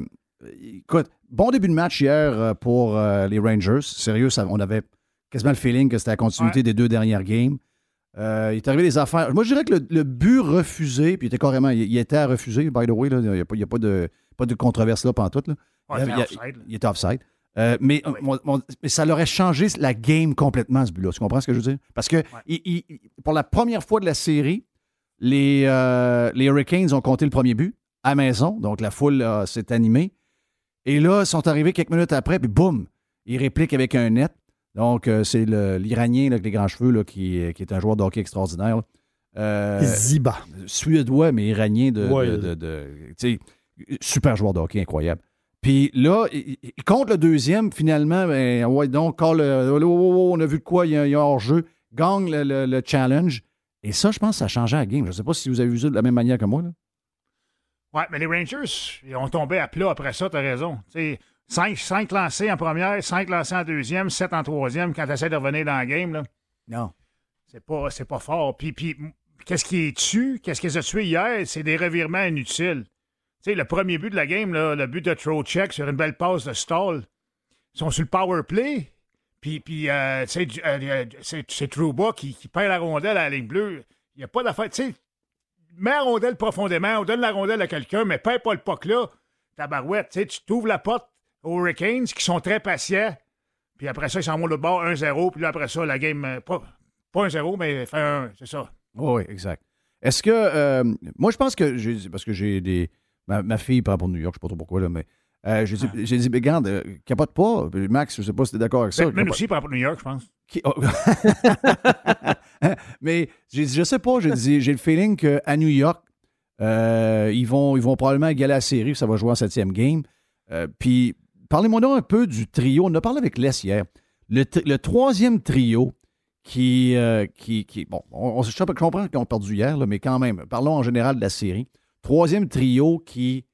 écoute, bon début de match hier euh, pour euh, les Rangers. Sérieux, ça- on avait quasiment le feeling que c'était la continuité Ouais. des deux dernières games. Euh, il est arrivé des affaires. Moi, je dirais que le, le but refusé, puis il était carrément, il, il était à refuser, by the way, là, il n'y a, pas- il y a pas, de, pas de controverse là, pendant tout. Là. Ouais, il, offside, était offside. Euh, mais, Ah oui. mais ça leur aurait changé la game complètement, ce but-là. Tu comprends ce que je veux dire? Parce que pour la première fois de la série, les, les Hurricanes ont compté le premier but à maison, donc la foule s'est animée. Et là, ils sont arrivés quelques minutes après, puis boum, ils répliquent avec un net. Donc, euh, c'est l'Iranien avec les grands cheveux là, qui, qui est un joueur de hockey extraordinaire. là. Euh, Ziba. Suédois, mais iranien de. Ouais. de- de- de- tu sais, super joueur de hockey, incroyable. Puis là, il, compte le deuxième, finalement, ben, ouais, donc, call, euh, oh, oh, oh, on a vu de quoi, il y a, il y a hors-jeu, gagne le, le- le challenge. Et ça, je pense que ça a changé la game. Je ne sais pas si vous avez vu ça de la même manière que moi. Là. Ouais, mais les Rangers, ils ont tombé à plat après ça, t'as raison. Tu sais, cinq, cinq lancés en première, cinq lancés en deuxième, sept en troisième, quand tu essaies de revenir dans la game, là, Non. c'est pas, c'est pas fort. Puis, puis qu'est-ce qui est tué? Qu'est-ce qu'ils ont tué hier? C'est des revirements inutiles. Tu sais, le premier but de la game, là, le but de throw check sur une belle passe de stall, ils sont sur le power play. Puis, puis euh, du- euh, euh, c'est, c'est Trouba qui, qui perd la rondelle à la ligne bleue. Il n'y a pas d'affaire. Tu sais, mets la rondelle profondément, on donne la rondelle à quelqu'un, mais perds pas le puck là. Tabarouette, tu sais, tu t'ouvres la porte aux Hurricanes qui sont très patients. Puis après ça, ils s'en vont le bord 1-0. Puis là, après ça, la game, euh, pas, pas 1-0, mais fait un, c'est ça. Oui, exact. Est-ce que. euh, moi, je pense que. j'ai- Parce que j'ai des. Ma, ma fille part pour New York, je ne sais pas trop pourquoi, là, mais. euh, j'ai dit, j'ai dit, mais regarde, euh, capote pas. Max, je ne sais pas si tu es d'accord avec ça. Ben, capote- aussi, par rapport à New York, je pense. Qui- oh. Mais j'ai dit, je sais pas, j'ai j'ai le feeling qu'à New York, euh, ils, vont, ils vont probablement égaler la série, ça va jouer en septième game. Euh, puis, parlez-moi un peu du trio. On a parlé avec Les hier. Le, le troisième trio qui, euh, qui, qui- bon, on, je comprends qu'ils ont perdu hier, mais quand même, parlons en général de la série. Troisième trio qui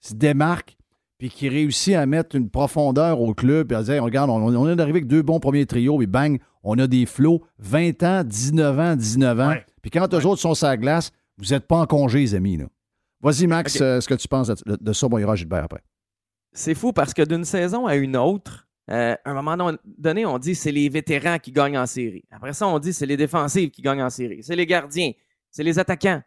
se démarque puis qui réussit à mettre une profondeur au club, puis à dire, regarde, on, on est arrivé avec deux bons premiers trios, puis bang, on a des flots, 20 ans, 19 ans, 19 ans. Ouais. Puis quand eux autres sont sur la glace, vous n'êtes pas en congé, les amis. Vas-y, Max, euh, ce que tu penses de, de ça, bon, il y aura Gilbert après. C'est fou parce que d'une saison à une autre, euh, à un moment don- donné, on dit c'est les vétérans qui gagnent en série. Après ça, on dit c'est les défensives qui gagnent en série. C'est les gardiens, c'est les attaquants.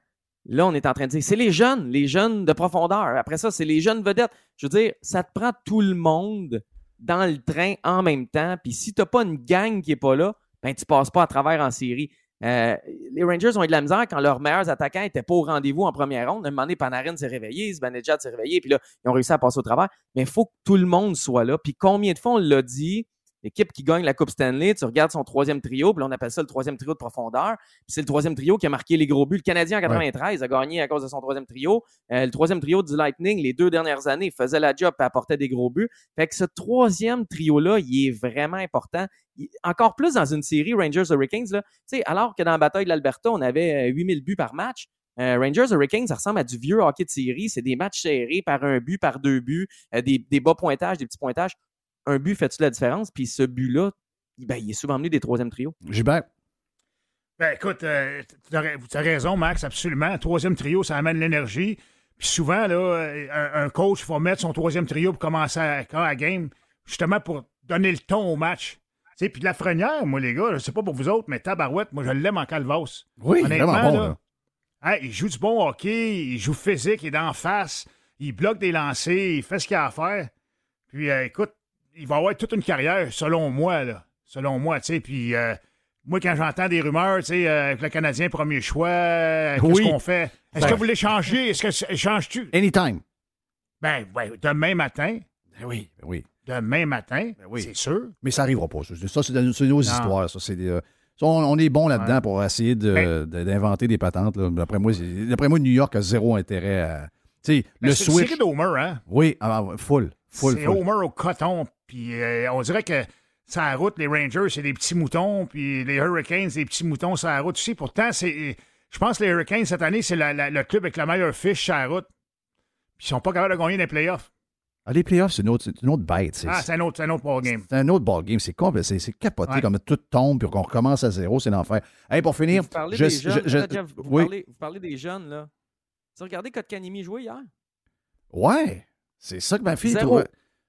Là, on est en train de dire c'est les jeunes, les jeunes de profondeur. Après ça, c'est les jeunes vedettes. Je veux dire, ça te prend tout le monde dans le train en même temps. Puis si tu n'as pas une gang qui n'est pas là, ben, tu passes pas à travers en série. Euh, les Rangers ont eu de la misère quand leurs meilleurs attaquants n'étaient pas au rendez-vous en première ronde. À un moment donné, Panarin s'est réveillé, Zibanejad s'est réveillé, puis là, ils ont réussi à passer au travers. Mais il faut que tout le monde soit là. Puis combien de fois on l'a dit, l'équipe qui gagne la Coupe Stanley, tu regardes son troisième trio, puis là, on appelle ça le troisième trio de profondeur. Puis c'est le troisième trio qui a marqué les gros buts. Le Canadien en 93 a gagné à cause de son troisième trio. Euh, le troisième trio du Lightning, les deux dernières années, faisait la job et apportait des gros buts. Fait que ce troisième trio-là, il est vraiment important. Il- encore plus dans une série Rangers Hurricanes, là, tu sais, alors que dans la bataille de l'Alberta, on avait euh, 8000 buts par match. euh, Rangers Hurricanes, ça ressemble à du vieux hockey de série. C'est des matchs serrés par un but, par deux buts, euh, des, des bas pointages, des petits pointages. Un but fait-tu la différence? Puis ce but-là, ben, il est souvent venu des troisièmes trios. Gilbert, Ben écoute, euh, tu as raison, Max, absolument. Troisième trio, ça amène l'énergie. Puis souvent, là, euh, un, un coach va mettre son troisième trio pour commencer à, à la game, justement pour donner le ton au match. Tu sais, Puis de la frenière, moi, les gars, je sais pas pour vous autres, mais Tabarouette, moi, je l'aime en calvas. oui, Honnêtement, vraiment bon. là, là. Hein, il joue du bon hockey, il joue physique, il est d'en face, il bloque des lancers, il fait ce qu'il a à faire. Puis, euh, écoute, il va avoir toute une carrière, selon moi, là. Selon moi, tu sais. Puis, euh, moi, quand j'entends des rumeurs, tu sais, euh, avec le Canadien premier choix, euh, qu'est-ce Oui. qu'on fait? Est-ce Ben- que vous l'échangez? Est-ce que c'est- échanges-tu? Anytime. Ben, ouais, demain matin, Ben oui, ben oui. demain matin, oui. c'est sûr. Mais ça n'arrivera pas. Ça, c'est c'est nos histoires. Ça, c'est des, on, est bon là-dedans pour essayer de- d'inventer des patentes. D'après moi, c'est- moi, New York a zéro intérêt à. Tu sais, le c'est switch. série d'Homer, hein? Oui, ah, full. Full, C'est. Homer au coton. Puis euh, on dirait que sur la route, les Rangers, c'est des petits moutons. Puis les Hurricanes, des petits moutons sur la route aussi. Pourtant, c'est, je pense que les Hurricanes, cette année, c'est la- la- le club avec la meilleure fiche sur la route. Puis ils sont pas capables de gagner des playoffs. Ah, les playoffs, c'est une autre, c'est une autre bête. C'est, Ah, c'est un autre, c'est un autre ballgame. c'est un autre ballgame. C'est complet. C'est, c'est capoté. Ouais. Comme tout tombe puis qu'on recommence à zéro. C'est l'enfer. Hey, pour finir. Vous parlez je- des jeunes, je- je- Attends, Jeff, vous, oui. parlez, vous parlez des jeunes, là. Tu as regardé Kotkanimi jouer hier? Ouais. C'est ça que ma fille Zéro. trouvait.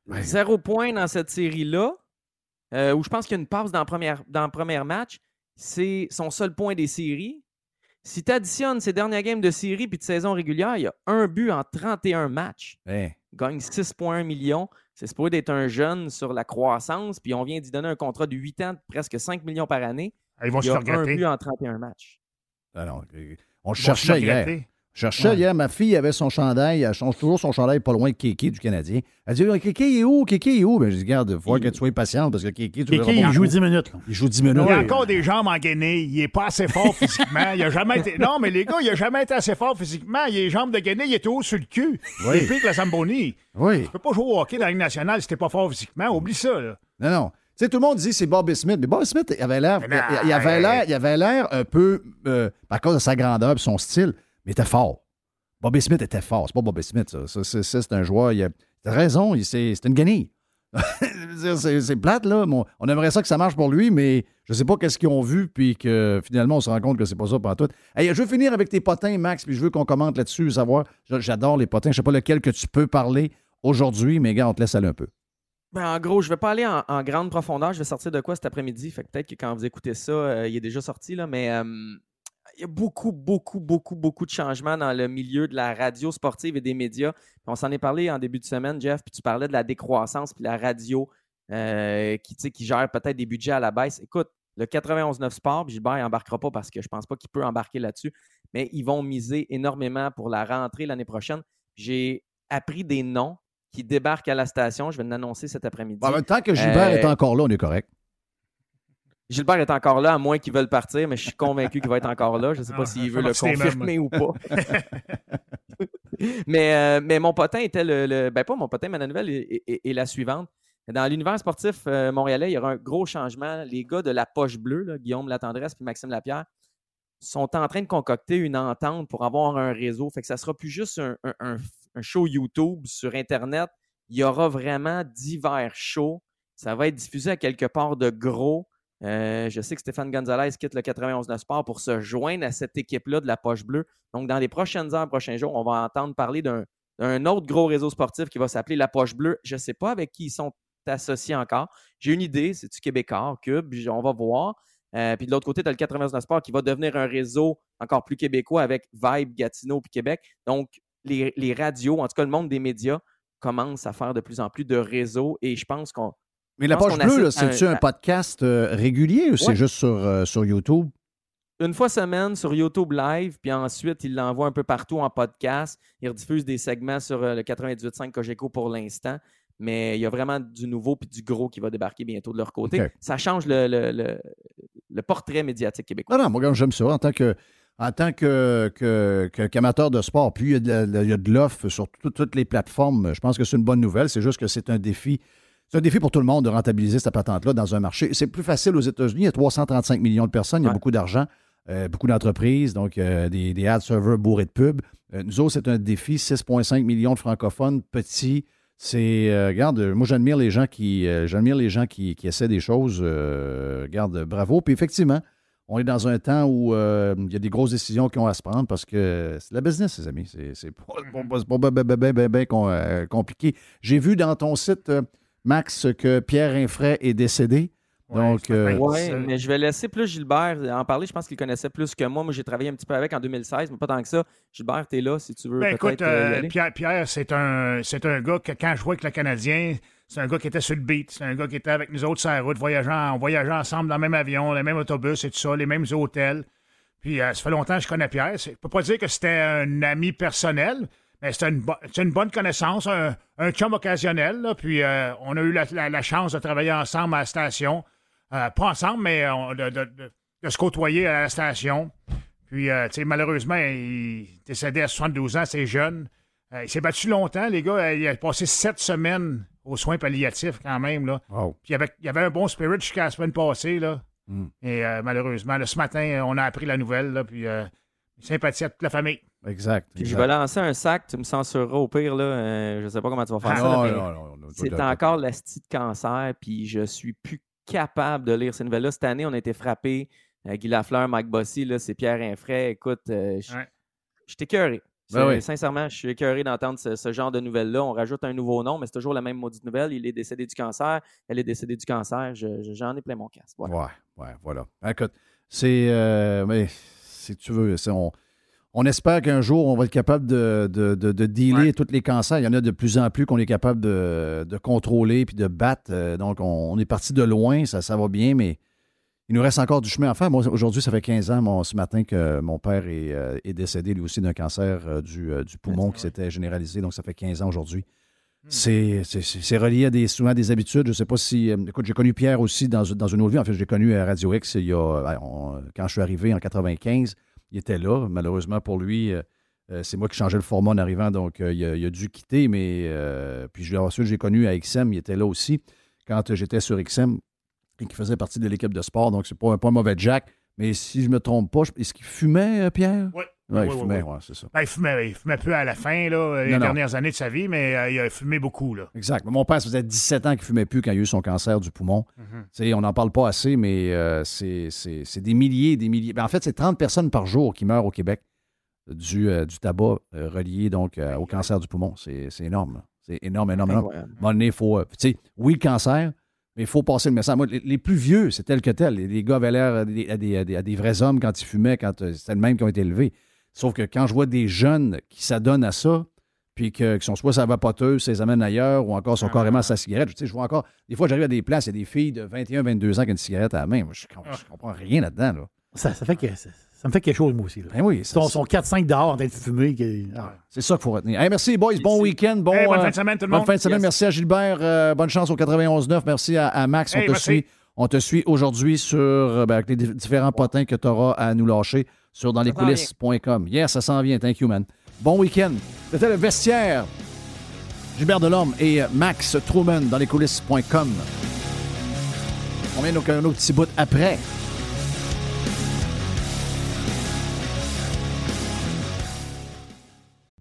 Ouais. Zéro point dans cette série-là, euh, où je pense qu'il y a une passe dans le premier, dans le premier match. C'est son seul point des séries. Si tu additionnes ses dernières games de série puis de saison régulière, il y a un but en 31 matchs. Il gagne 6,1 millions. C'est supposé d'être un jeune sur la croissance, puis on vient d'y donner un contrat de 8 ans de presque 5 millions par année. Ils vont Il se y a faire un regretter. but en 31 matchs. Non, Ils on se cherchait hier. Cherchais Ouais. hier. Ma fille avait son chandail. Elle change toujours son chandail pas loin de Kéké du Canadien. Elle dit Kéké il est où? Kéké il est où? Ben, je dis Garde, il faut que tu sois patiente parce que Kéké, tu Kéké, il joue beaucoup. 10 minutes. là. Il joue 10 minutes. Il a encore des jambes engainées. Il est pas assez fort physiquement. Il a jamais été... Non, mais les gars, il a jamais été assez fort physiquement. Il a les jambes de gainé. Il était haut sur le cul. Oui. Pire que la Zamboni. Oui. Tu peux pas jouer au hockey dans la Ligue nationale si t'es pas fort physiquement. Oublie ça, là. Non, non. Tu sais, tout le monde dit c'est Bobby Smith, mais Bobby Smith, il avait l'air, il, il avait l'air, hey. il avait l'air un peu, euh, à cause de sa grandeur et son style, mais était fort. Bobby Smith était fort. C'est pas Bobby Smith, ça. Ça, c'est, un joueur. Il raison, c'est, une guenille. C'est, plate, là. On aimerait ça que ça marche pour lui, mais je sais pas qu'est-ce qu'ils ont vu, puis que finalement, on se rend compte que c'est pas ça pour tout. Je veux finir avec tes potins, Max, puis je veux qu'on commente là-dessus, savoir. J'adore les potins. Je sais pas lequel que tu peux parler aujourd'hui, mais gars, on te laisse aller un peu. Ben, en gros, je vais pas aller en, grande profondeur. Je vais sortir de quoi cet après-midi? Fait que peut-être que quand vous écoutez ça, euh, il est déjà sorti, là, mais euh, y a beaucoup, beaucoup, beaucoup, beaucoup de changements dans le milieu de la radio sportive et des médias. On s'en est parlé en début de semaine, Jeff, puis tu parlais de la décroissance, puis la radio euh, qui, qui gère peut-être des budgets à la baisse. Écoute, le 91.9 Sport, puis Gilbert n'embarquera pas parce que je pense pas qu'il peut embarquer là-dessus, mais ils vont miser énormément pour la rentrée l'année prochaine. J'ai appris des noms qui débarquent à la station. Je vais l'annoncer cet après-midi. En même temps que Gilbert Euh, est encore là, on est correct. Gilbert est encore là, à moins qu'ils veulent partir, mais je suis convaincu qu'il va être encore là. Je ne sais pas Ah, s'il veut le confirmer ou pas. mais, euh, mais mon potin était le, le- Ben, pas mon potin, mais la nouvelle est, est- est la suivante. Dans l'univers sportif euh, montréalais, il y aura un gros changement. Les gars de la poche bleue, là, Guillaume Latendresse et Maxime Lapierre, sont en train de concocter une entente pour avoir un réseau. Fait que ça sera plus juste un, un- un- un show YouTube sur Internet. Il y aura vraiment divers shows. Ça va être diffusé à quelque part de gros. Euh, je sais que Stéphane Gonzalez quitte le 91 Sport pour se joindre à cette équipe-là de la Poche Bleue. Donc, dans les prochaines heures, prochains jours, on va entendre parler d'un autre gros réseau sportif qui va s'appeler la Poche Bleue. Je ne sais pas avec qui ils sont associés encore. J'ai une idée, c'est-tu Québécois, Cube, on va voir. Euh, puis de l'autre côté, tu as le 89 Sport qui va devenir un réseau encore plus québécois avec Vibe, Gatineau puis Québec. Donc, les, les radios, en tout cas le monde des médias, commence à faire de plus en plus de réseaux et je pense qu'on Mais la qu'on bleue, c'est-tu un- un podcast euh, régulier ou c'est Ouais. juste sur, euh, sur YouTube? une fois semaine sur YouTube Live, puis ensuite, il l'envoie un peu partout en podcast. Il rediffuse des segments sur euh, le 98.5 Cogeco pour l'instant. Mais il y a vraiment du nouveau puis du gros qui va débarquer bientôt de leur côté. Ça change le, le- le- le portrait médiatique québécois. Non, non, moi, j'aime ça. En tant que. En tant que, que- que- qu'amateur de sport, plus il y a de, la- il y a de l'offre sur tout- toutes les plateformes, je pense que c'est une bonne nouvelle. C'est juste que c'est un défi. C'est un défi pour tout le monde de rentabiliser cette patente-là dans un marché. C'est plus facile aux États-Unis. Il y a 335 millions de personnes, il y a Ouais. beaucoup d'argent, euh, beaucoup d'entreprises, donc euh, des, des ad servers bourrés de pubs. Euh, nous autres, c'est un défi. 6,5 millions de francophones, petits. C'est, euh, regarde, moi j'admire les gens qui, euh, j'admire les gens qui, qui essaient des choses. euh, regarde, bravo. Puis effectivement, on est dans un temps où euh, il y a des grosses décisions qui ont à se prendre parce que c'est la business, les amis. C'est, pas, ben, ben, ben, ben, ben, ben euh, compliqué. J'ai vu dans ton site, euh, Max, que Pierre Infray est décédé. Ouais, Donc, euh, c'est- mais je vais laisser plus Gilbert en parler. Je pense qu'il connaissait plus que moi. Moi, j'ai travaillé un petit peu avec en 2016, mais pas tant que ça. Gilbert, tu es là si tu veux Ben, écoute, euh, y euh, aller. Pierre, Pierre c'est un, c'est un gars que quand je jouais avec le Canadien, c'est un gars qui était sur le beat. C'est un gars qui était avec nous autres sur la route, voyageant, on voyageait ensemble dans le même avion, le même autobus et tout ça, les mêmes hôtels. Puis euh, ça fait longtemps que je connais Pierre. C'est- Je peux pas dire que c'était un ami personnel, mais c'était une, bo- c'est une bonne connaissance, un, un chum occasionnel. là. Puis euh, on a eu la, la- la chance de travailler ensemble à la station. Euh, pas ensemble, mais on- de, de- de- de se côtoyer à la station. Puis, euh, tu sais, malheureusement, il est décédé à 72 ans, c'est jeune. Euh, il s'est battu longtemps, les gars. Euh, Il a passé sept semaines aux soins palliatifs quand même. Là. Puis il y avait, il avait un bon spirit jusqu'à la semaine passée. Là. Mm. Et euh, malheureusement, là, ce matin, on a appris la nouvelle. Là, puis euh, sympathie à toute la famille. Exact. Puis je vais lancer un sac, tu me censureras au pire. Là. Euh, je sais pas comment tu vas faire ça. non, non, non, non, C'est encore la de cancer, puis je suis plus capable de lire ces nouvelles-là. Cette année, on a été frappés. Euh, Guy Lafleur, Mike Bossy, là, c'est Pierre Infray. Écoute, euh, je t'ai écœuré. Ben oui. Sincèrement, je suis écœuré d'entendre ce, ce genre de nouvelles-là. On rajoute un nouveau nom, mais c'est toujours la même maudite nouvelle. Il est décédé du cancer. Elle est décédée du cancer. Je- je- J'en ai plein mon casque. Voilà. Ouais, ouais, voilà. Écoute, c'est. euh, mais si tu veux, c'est- on, on espère qu'un jour, on va être capable de, de, de, de dealer tous les cancers. Il y en a de plus en plus qu'on est capable de, de contrôler puis de battre. Euh, Donc, on, on est parti de loin, ça, ça va bien, mais il nous reste encore du chemin à faire. Moi, aujourd'hui, ça fait 15 ans, mon- ce matin, que mon père est, euh, est décédé, lui aussi, d'un cancer euh, du, euh, du poumon qui s'était généralisé. Donc, ça fait 15 ans aujourd'hui. C'est, c'est, relié à des, souvent des habitudes. Je ne sais pas si. écoute, j'ai connu Pierre aussi dans, dans une autre vie. En fait, je l'ai connu à Radio X il y a, on- quand je suis arrivé en 95. Il était là. Malheureusement pour lui, euh, euh, c'est moi qui changeais le format en arrivant, donc euh, il, a, dû quitter. Mais puis ensuite, j'ai connu à XM, il était là aussi quand j'étais sur XM et qui faisait partie de l'équipe de sport. Donc, c'est pas, un- pas un mauvais Jack. Mais si je me trompe pas, est-ce qu'il fumait, Pierre? Oui. Ouais, il fumait, oui. ouais, c'est ça. Ben, il, fumait, il fumait peu à la fin, là, les Non, non. dernières années de sa vie, mais euh, il a fumé beaucoup. Là. Exact. Mon père, ça faisait 17 ans qu'il fumait plus quand il a eu son cancer du poumon. Mhm. On n'en parle pas assez, mais euh, c'est des milliers, des milliers. Ben, en fait, c'est 30 personnes par jour qui meurent au Québec du, euh, du tabac euh, relié donc euh, au cancer du poumon. C'est énorme. C'est énorme, énorme, énorme. Incroyable. À un moment donné, il faut. euh, tu sais, oui, le cancer, mais il faut passer le message. Moi, les, les plus vieux, c'est tel que tel. Les, les gars avaient l'air à des, à des- à vrais hommes quand ils fumaient, quand c'était le même qui ont été élevés. Sauf que quand je vois des jeunes qui s'adonnent à ça, puis que, qui sont soit sa vapoteuse, ça les amène ailleurs, ou encore sont carrément à sa cigarette. Tu sais, je vois encore. Des fois, j'arrive à des places, il y a des filles de 21, 22 ans qui ont une cigarette à la main. Moi, je, je comprends rien là-dedans. Là. Ça, ça fait que, ça, ça me fait quelque chose, moi aussi. Là. Ben oui, ça- sont, sont 4-5 dehors en train de fumer. ah. c'est ça qu'il faut retenir. Hey, merci, boys. Bon week-end. Bon, Hey, bonne euh, fin de semaine, tout le bonne monde. fin de semaine. Yes. Merci à Gilbert. euh, bonne chance au 91.9. Merci à, à Max. Hey, on te merci. suit. On te suit aujourd'hui sur euh, ben, avec les di- différents potins que tu auras à nous lâcher sur dans les s'en vient. coulisses.com. Yes, ça s'en vient. Thank you, man. Bon week-end. C'était le vestiaire. Gilbert Delorme et Max Truman dans les coulisses.com. On vient donc à un autre petit bout après.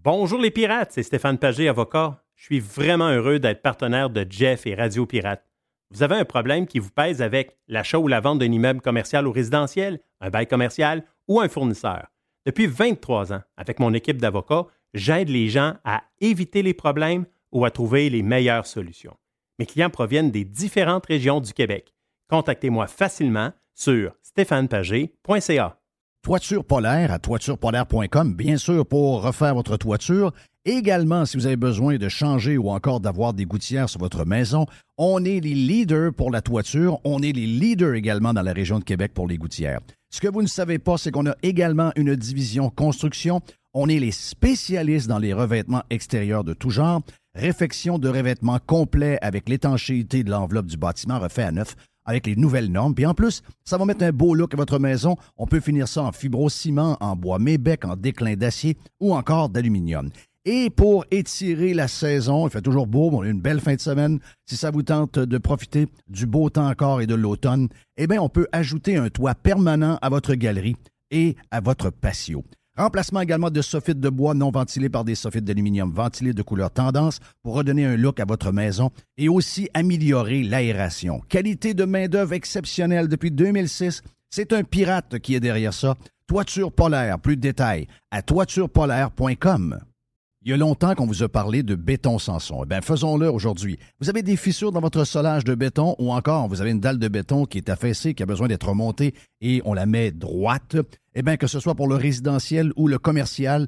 Bonjour les pirates, c'est Stéphane Pagé, avocat. Je suis vraiment heureux d'être partenaire de Jeff et Radio Pirate. Vous avez un problème qui vous pèse avec l'achat ou la vente d'un immeuble commercial ou résidentiel, un bail commercial ou un fournisseur. Depuis 23 ans, avec mon équipe d'avocats, j'aide les gens à éviter les problèmes ou à trouver les meilleures solutions. Mes clients proviennent des différentes régions du Québec. Contactez-moi facilement sur stéphanepagé.ca. Toiture polaire à toiturepolaire.com, bien sûr, pour refaire votre toiture. Également, si vous avez besoin de changer ou encore d'avoir des gouttières sur votre maison, on est les leaders pour la toiture. On est les leaders également dans la région de Québec pour les gouttières. Ce que vous ne savez pas, c'est qu'on a également une division construction. On est les spécialistes dans les revêtements extérieurs de tout genre. Réfection de revêtements complet avec l'étanchéité de l'enveloppe du bâtiment refait à neuf avec les nouvelles normes. Puis en plus, ça va mettre un beau look à votre maison. On peut finir ça en fibrociment, en bois mébec, en déclin d'acier ou encore d'aluminium. Et pour étirer la saison, il fait toujours beau, on a une belle fin de semaine. Si ça vous tente de profiter du beau temps encore et de l'automne, eh bien, on peut ajouter un toit permanent à votre galerie et à votre patio. Remplacement également de soffites de bois non ventilés par des soffites d'aluminium ventilés de couleur tendance pour redonner un look à votre maison et aussi améliorer l'aération. Qualité de main-d'œuvre exceptionnelle depuis 2006. C'est un pirate qui est derrière ça. Toiture polaire, plus de détails à toiturepolaire.com. Il y a longtemps qu'on vous a parlé de béton Sanson. Eh bien, faisons-le aujourd'hui. Vous avez des fissures dans votre solage de béton ou encore vous avez une dalle de béton qui est affaissée, qui a besoin d'être remontée et on la met droite. Eh bien, que ce soit pour le résidentiel ou le commercial,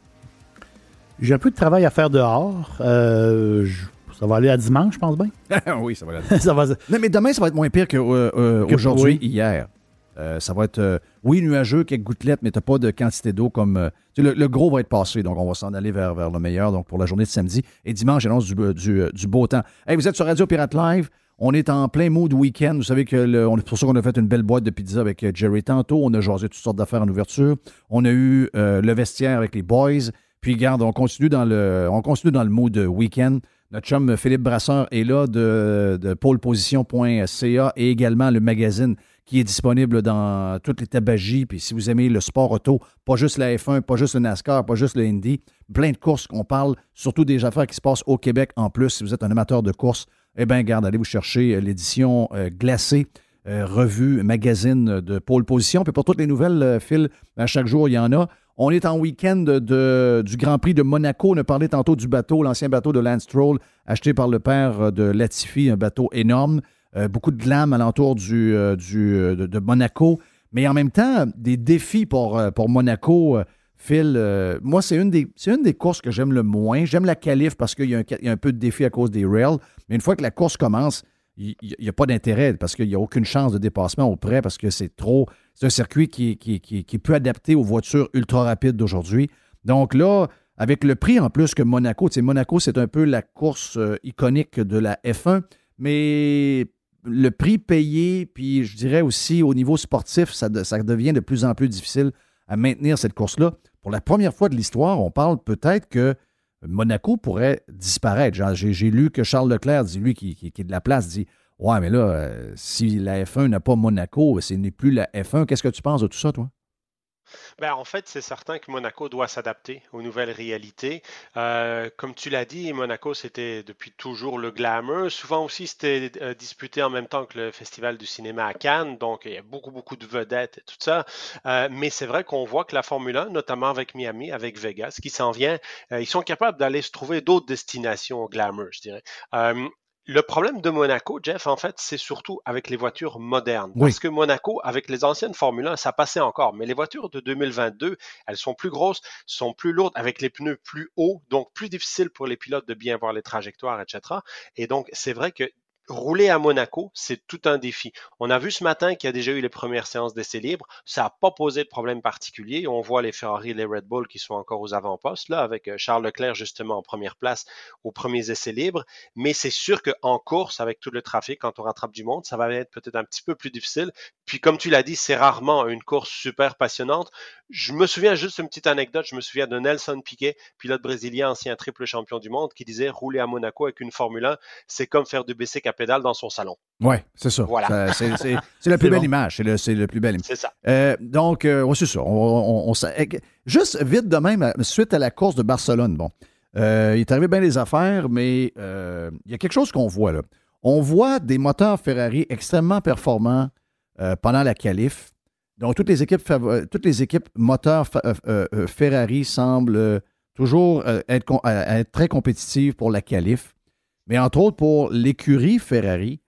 J'ai un peu de travail à faire dehors. Euh, je- ça va aller à dimanche, je pense bien. oui, ça va là. ça va, Non, mais demain, ça va être moins pire qu'aujourd'hui, oui. hier. Euh, ça va être, euh, oui, nuageux, quelques gouttelettes, mais tu n'as pas de quantité d'eau comme. euh, le, le gros va être passé, donc on va s'en aller vers, vers le meilleur donc pour la journée de samedi. Et dimanche, j'annonce du, euh, du, euh, du beau temps. Hey, vous êtes sur Radio Pirate Live. On est en plein mood week-end. Vous savez que le- on pour ça qu'on a fait une belle boîte de pizza avec euh, Jerry tantôt. On a jasé toutes sortes d'affaires en ouverture. On a eu euh, le vestiaire avec les boys. Puis, garde, on continue dans le, on continue le mood week-end. Notre chum Philippe Brasseur est là de, de poleposition.ca et également le magazine qui est disponible dans toutes les tabagies. Puis si vous aimez le sport auto, pas juste la F1, pas juste le NASCAR, pas juste le Indy, plein de courses qu'on parle, surtout des affaires qui se passent au Québec en plus. Si vous êtes un amateur de courses, eh bien, garde, allez vous chercher l'édition euh, glacée. Euh, revue, magazine de pole position. Puis pour toutes les nouvelles, Phil, à chaque jour, il y en a. On est en week-end du Grand Prix de Monaco. On a parlé tantôt du bateau, l'ancien bateau de Lance Stroll, acheté par le père de Latifi, un bateau énorme. Euh, beaucoup de glam alentour du, euh, euh, de, Monaco. Mais en même temps, des défis pour, Monaco. Phil, moi, c'est une, des, courses que j'aime le moins. J'aime la qualif parce qu'il y, a un peu de défi à cause des rails. Mais une fois que la course commence, il n'y a pas d'intérêt parce qu'il n'y a aucune chance de dépassement auprès parce que c'est trop. C'est un circuit qui, qui, qui, est adapté aux voitures ultra rapides d'aujourd'hui. Donc là, avec le prix en plus que Monaco, tu Monaco, c'est un peu la course iconique de la F1, mais le prix payé, puis je dirais aussi au niveau sportif, ça, ça devient de plus en plus difficile à maintenir cette course-là. Pour la première fois de l'histoire, on parle peut-être que Monaco pourrait disparaître. J'ai lu que Charles Leclerc, dit, lui qui, est de la place, dit Ouais, mais là, euh, si la F1 n'a pas Monaco, ce n'est plus la F1. Qu'est-ce que tu penses de tout ça, toi? Ben, en fait, c'est certain que Monaco doit s'adapter aux nouvelles réalités. Euh, comme tu l'as dit, Monaco, c'était depuis toujours le glamour. Souvent aussi, c'était euh, disputé en même temps que le Festival du cinéma à Cannes. Donc, il y a beaucoup, beaucoup de vedettes et tout ça. Euh, mais c'est vrai qu'on voit que la Formule 1, notamment avec Miami, avec Vegas, qui s'en vient, ils sont capables d'aller se trouver d'autres destinations au glamour, je dirais. Le problème de Monaco, Jeff, en fait, c'est surtout avec les voitures modernes. Parce que Monaco, avec les anciennes Formule 1, ça passait encore. Mais les voitures de 2022, elles sont plus grosses, sont plus lourdes, avec les pneus plus hauts, donc plus difficile pour les pilotes de bien voir les trajectoires, etc. Et donc, c'est vrai que rouler à Monaco, c'est tout un défi. On a vu ce matin qu'il y a déjà eu les premières séances d'essais libres. Ça n'a pas posé de problème particulier. On voit les Ferrari et les Red Bull qui sont encore aux avant-postes, là, avec euh, Charles Leclerc justement en première place aux premiers essais libres. Mais c'est sûr qu'en course, avec tout le trafic, quand on rattrape du monde, ça va être peut-être un petit peu plus difficile. Puis comme tu l'as dit, c'est rarement une course super passionnante. Je me souviens juste une petite anecdote. Je me souviens de Nelson Piquet, pilote brésilien, ancien triple champion du monde, qui disait rouler à Monaco avec une Formule 1, c'est comme faire du BC à pédale dans son salon. Oui, c'est ça. Voilà. c'est la plus belle image. C'est le, plus belle image. C'est ça. Euh, donc, euh, c'est ça. On, juste vite de même, suite à la course de Barcelone, bon, euh, il est arrivé bien des affaires, mais il y a quelque chose qu'on voit là. On voit des moteurs Ferrari extrêmement performants pendant la qualif. Donc, toutes les équipes, toutes les équipes moteurs Ferrari semblent toujours être, très compétitives pour la qualif. Mais entre autres, pour l'écurie Ferrari,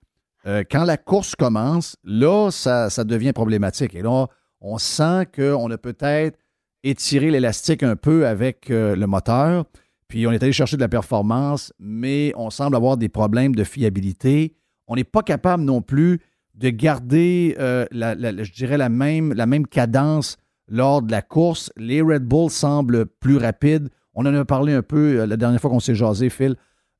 euh, quand la course commence, là, ça, devient problématique. Et là, on sent qu'on a peut-être étiré l'élastique un peu avec euh, le moteur, puis on est allé chercher de la performance, mais on semble avoir des problèmes de fiabilité. On n'est pas capable non plus de garder, euh, je dirais, la même, la cadence lors de la course. Les Red Bull semblent plus rapides. On en a parlé un peu la dernière fois qu'on s'est jasé, Phil.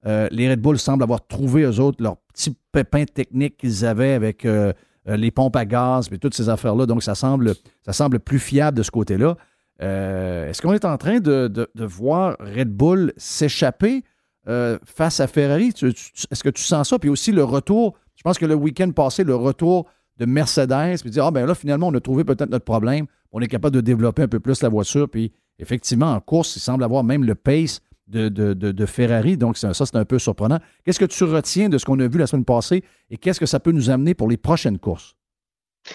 Euh, les Red Bull semblent avoir trouvé, eux autres, leur petit pépin technique qu'ils avaient avec euh, euh, les pompes à gaz et toutes ces affaires-là. Donc, ça semble, ça semble plus fiable de ce côté-là. Est-ce qu'on est en train de, voir Red Bull s'échapper face à Ferrari? Est-ce que tu sens ça? Puis aussi le retour, je pense que le week-end passé, le retour de Mercedes, puis dire, ah ben là, finalement, on a trouvé peut-être notre problème. On est capable de développer un peu plus la voiture. Puis effectivement, en course, il semble avoir même le pace de, de, Ferrari. Donc, ça, c'est un peu surprenant. Qu'est-ce que tu retiens de ce qu'on a vu la semaine passée et qu'est-ce que ça peut nous amener pour les prochaines courses?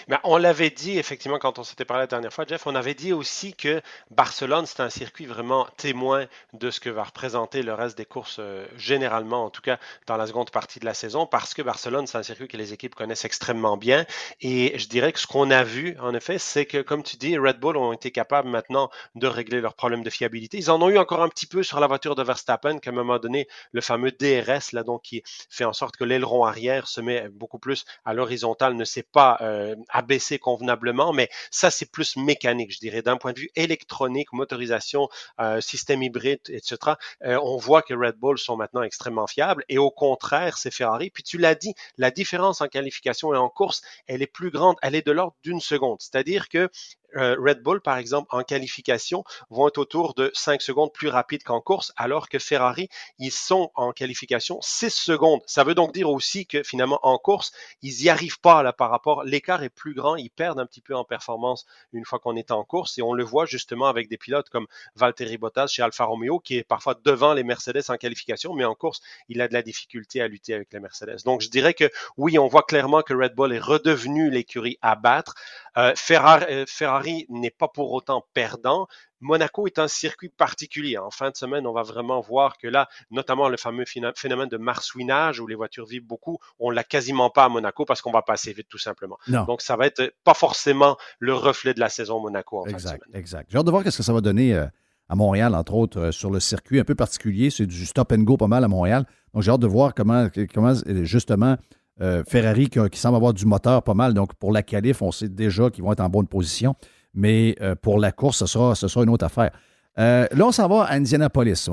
Ben, on l'avait dit effectivement quand on s'était parlé la dernière fois, Jeff, on avait dit aussi que Barcelone, c'est un circuit vraiment témoin de ce que va représenter le reste des courses, euh, généralement, en tout cas dans la seconde partie de la saison, parce que Barcelone, c'est un circuit que les équipes connaissent extrêmement bien. Et je dirais que ce qu'on a vu, en effet, c'est que, comme tu dis, Red Bull ont été capables maintenant de régler leurs problèmes de fiabilité. Ils en ont eu encore un petit peu sur la voiture de Verstappen, qu'à un moment donné, le fameux DRS, là, donc, qui fait en sorte que l'aileron arrière se met beaucoup plus à l'horizontale, ne s'est pas euh, abaissé convenablement, mais ça, c'est plus mécanique, je dirais, d'un point de vue électronique, motorisation, euh, système hybride, etc. Euh, on voit que Red Bull sont maintenant extrêmement fiables et au contraire, c'est Ferrari. Puis tu l'as dit, la différence en qualification et en course, elle est plus grande, elle est de l'ordre d'une seconde. C'est-à-dire que euh, Red Bull, par exemple, en qualification, vont être autour de 5 secondes plus rapides qu'en course, alors que Ferrari, ils sont en qualification 6 secondes. Ça veut donc dire aussi que finalement, en course, ils n'y arrivent pas là par rapport. L'écart est plus grand, ils perdent un petit peu en performance une fois qu'on est en course, et on le voit justement avec des pilotes comme Valtteri Bottas chez Alfa Romeo, qui est parfois devant les Mercedes en qualification, mais en course, il a de la difficulté à lutter avec les Mercedes. Donc, je dirais que oui, on voit clairement que Red Bull est redevenu l'écurie à battre. Euh, euh, Ferrari, n'est pas pour autant perdant. Monaco est un circuit particulier. En fin de semaine, on va vraiment voir que là, notamment le fameux phénomène de marsouinage où les voitures vivent beaucoup, on l'a quasiment pas à Monaco parce qu'on va passer vite tout simplement. Donc ça va être pas forcément le reflet de la saison Monaco en exact, fin de semaine. Exact. J'ai hâte de voir ce que ça va donner euh, à Montréal, entre autres, sur le circuit un peu particulier. C'est du stop and go pas mal à Montréal. Donc j'ai hâte de voir comment, comment justement euh, Ferrari qui, semble avoir du moteur pas mal. Donc, pour la qualif, on sait déjà qu'ils vont être en bonne position. Mais euh, pour la course, ce sera, une autre affaire. Euh, là, on s'en va à Indianapolis.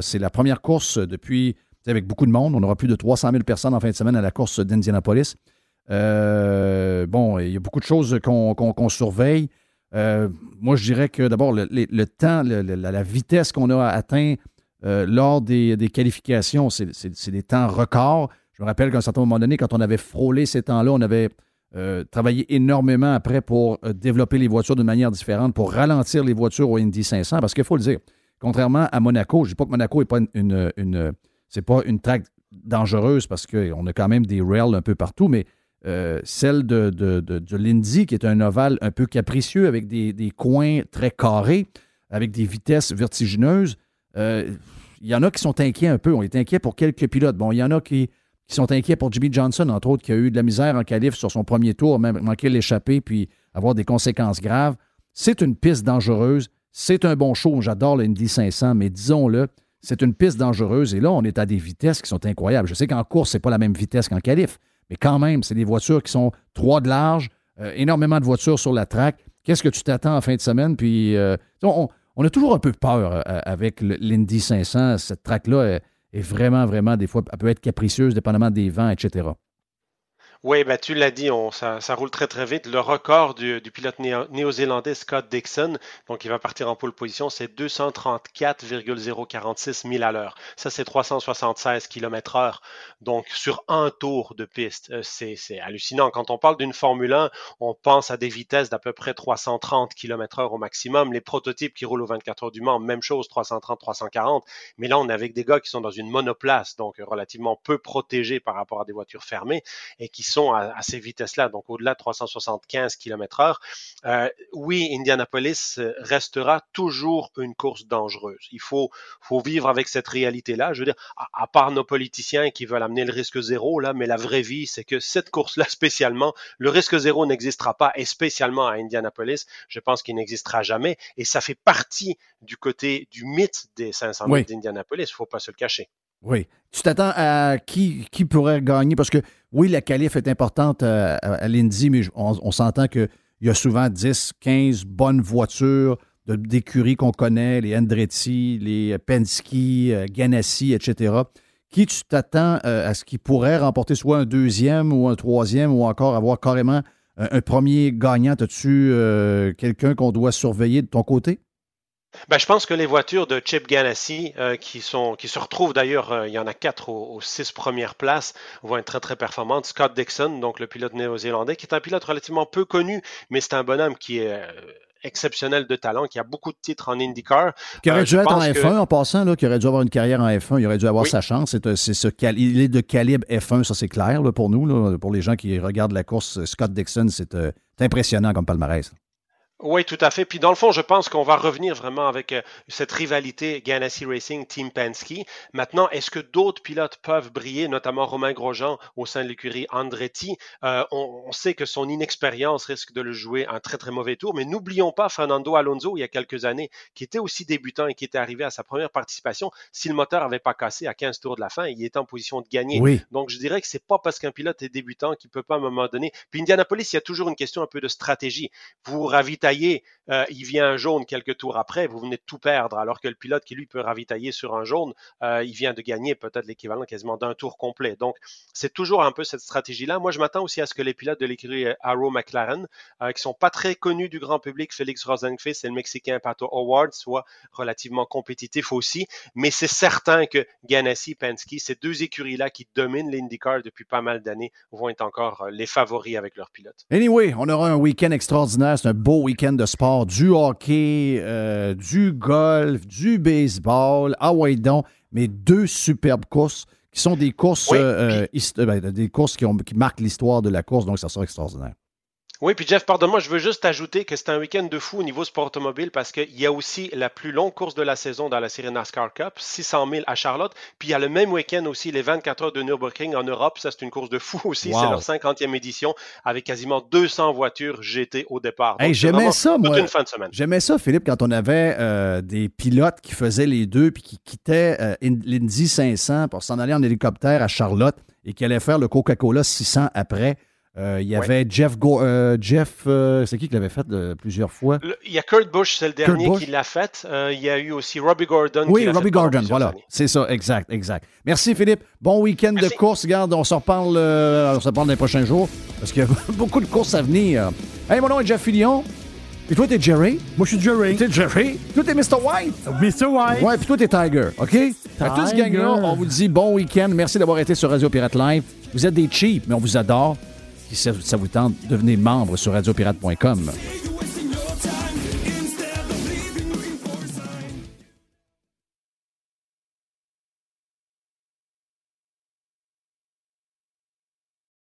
c'est la première course depuis, avec beaucoup de monde. On aura plus de 300 000 personnes en fin de semaine à la course d'Indianapolis. bon, il y a beaucoup de choses qu'on surveille. moi, je dirais que d'abord, le, temps, la, vitesse qu'on a atteint lors des qualifications, c'est des temps records. Je me rappelle qu'à un certain moment donné, quand on avait frôlé ces temps-là, on avait euh, travaillé énormément après pour euh, développer les voitures de manière différente, pour ralentir les voitures au Indy 500, parce qu'il faut le dire, contrairement à Monaco, je ne dis pas que Monaco n'est pas une, une, pas une track dangereuse parce qu'on a quand même des rails un peu partout, mais euh, celle de, de, l'Indy, qui est un ovale un peu capricieux avec des, des coins très carrés, avec des vitesses vertigineuses, il y en a qui sont inquiets un peu. On est inquiet pour quelques pilotes. Bon, il y en a qui qui sont inquiets pour Jimmy Johnson, entre autres, qui a eu de la misère en qualif sur son premier tour, même manqué l'échapper, puis avoir des conséquences graves. C'est une piste dangereuse. C'est un bon show. J'adore l'Indy 500, mais disons-le, c'est une piste dangereuse. Et là, on est à des vitesses qui sont incroyables. Je sais qu'en course, c'est pas la même vitesse qu'en qualif, mais quand même, c'est des voitures qui sont trois de large, euh, énormément de voitures sur la track. Qu'est-ce que tu t'attends en fin de semaine? Puis, euh, on, a toujours un peu peur euh, avec l'Indy 500. Cette track-là, est vraiment, vraiment, des fois, elle peut être capricieuse, dépendamment des vents, etc. Oui, ben, tu l'as dit, on, ça, ça, roule très très vite. Le record du, du pilote néo-zélandais Scott Dixon, donc il va partir en pole position, c'est 234,046 milles à l'heure. Ça, c'est 376 km heure. Donc sur un tour de piste, euh, c'est hallucinant. Quand on parle d'une Formule 1, on pense à des vitesses d'à peu près 330 km heure au maximum. Les prototypes qui roulent aux 24 heures du Mans, même chose, 330, 340. Mais là, on est avec des gars qui sont dans une monoplace, donc relativement peu protégés par rapport à des voitures fermées et qui sont à, ces vitesses-là, donc au-delà de 375 km/h. Euh, oui, Indianapolis euh, restera toujours une course dangereuse. Il faut, faut vivre avec cette réalité-là. Je veux dire, à, part nos politiciens qui veulent amener le risque zéro, là, mais la vraie vie, c'est que cette course-là spécialement, le risque zéro n'existera pas, et spécialement à Indianapolis, je pense qu'il n'existera jamais, et ça fait partie du côté du mythe des 500 mètres d'Indianapolis, il ne faut pas se le cacher. Oui. Tu t'attends à qui, pourrait gagner? Parce que oui, la qualif est importante euh, à, l'Indy, mais on, s'entend qu'il y a souvent 10, 15 bonnes voitures d'écuries qu'on connaît, les Andretti, les Penske, euh, Ganassi, etc. Qui tu t'attends euh, à ce qui pourrait remporter soit un deuxième ou un troisième ou encore avoir carrément un, premier gagnant? As-tu quelqu'un qu'on doit surveiller de ton côté? Ben, je pense que les voitures de Chip Ganassi, euh, qui, sont, qui se retrouvent d'ailleurs, euh, il y en a quatre aux, six premières places, vont être très très performantes. Scott Dixon, donc le pilote néo-zélandais, qui est un pilote relativement peu connu, mais c'est un bonhomme qui est euh, exceptionnel de talent, qui a beaucoup de titres en IndyCar. Qui aurait dû être en F1 en passant, là, qui aurait dû avoir une carrière en F1, il aurait dû avoir sa chance. C'est, ce il est de calibre F1, ça c'est clair pour nous, pour les gens qui regardent la course. Scott Dixon, c'est impressionnant comme palmarès. Oui, tout à fait. Puis dans le fond, je pense qu'on va revenir vraiment avec euh, cette rivalité Ganassi Racing Team Penske. Maintenant, est-ce que d'autres pilotes peuvent briller, notamment Romain Grosjean au sein de l'écurie Andretti? Euh, on, sait que son inexpérience risque de le jouer un très très mauvais tour, mais n'oublions pas Fernando Alonso il y a quelques années, qui était aussi débutant et qui était arrivé à sa première participation. Si le moteur n'avait pas cassé à 15 tours de la fin, il était en position de gagner. Donc je dirais que c'est pas parce qu'un pilote est débutant qu'il peut pas à un moment donné. Puis Indianapolis, il y a toujours une question un peu de stratégie. Vous ravitez euh, il vient un jaune quelques tours après, vous venez de tout perdre, alors que le pilote qui lui peut ravitailler sur un jaune, euh, il vient de gagner peut-être l'équivalent quasiment d'un tour complet. Donc, c'est toujours un peu cette stratégie-là. Moi, je m'attends aussi à ce que les pilotes de l'écurie Arrow McLaren, euh, qui sont pas très connus du grand public, Félix Rosenqvist et le Mexicain Pato Howard, soient relativement compétitifs aussi. Mais c'est certain que Ganassi, Penske, ces deux écuries-là qui dominent l'IndyCar depuis pas mal d'années, vont être encore les favoris avec leurs pilotes. Anyway, on aura un week-end extraordinaire. C'est un beau week-end de sport. Du hockey, euh, du golf, du baseball. Ah ouais, donc. Mais deux superbes courses qui sont des courses, euh, euh, ben, des courses qui, ont, qui marquent l'histoire de la course. Donc, ça sera extraordinaire. Oui, puis Jeff, pardonne-moi, je veux juste ajouter que c'est un week-end de fou au niveau sport automobile parce qu'il y a aussi la plus longue course de la saison dans la série NASCAR Cup, 600 000 à Charlotte. Puis il y a le même week-end aussi les 24 heures de Nürburgring en Europe. Ça, c'est une course de fou aussi. C'est leur 50e édition avec quasiment 200 voitures GT au départ. J'aimais ça, moi. une fin de semaine. J'aimais ça, Philippe, quand on avait euh, des pilotes qui faisaient les deux puis qui quittaient euh, l'Indy 500 pour s'en aller en hélicoptère à Charlotte et qui allaient faire le Coca-Cola 600 après. Euh, il y avait Jeff, euh, Jeff euh, c'est qui qui l'avait fait plusieurs fois? il y a Kurt Busch, c'est le dernier qui l'a fait. il y a eu aussi Robbie Gordon. Oui, Robbie Gordon, voilà. C'est ça, exact, exact. Merci Philippe. Bon week-end de course. Regarde, on s'en reparle, on s'en parle dans les prochains jours parce qu'il y a beaucoup de courses à venir. Hey, mon nom est Jeff Fillion. Et toi, t'es Jerry? Moi, je suis Jerry. T'es Jerry? Toi, t'es Mr. White? Mr. White. Ouais, puis toi, t'es Tiger. OK? À tous ce gang-là, on vous dit bon week-end. Merci d'avoir été sur Radio Pirate Live. Vous êtes des cheap, mais on vous adore. Si ça, vous tente, devenez membre sur radiopirate.com.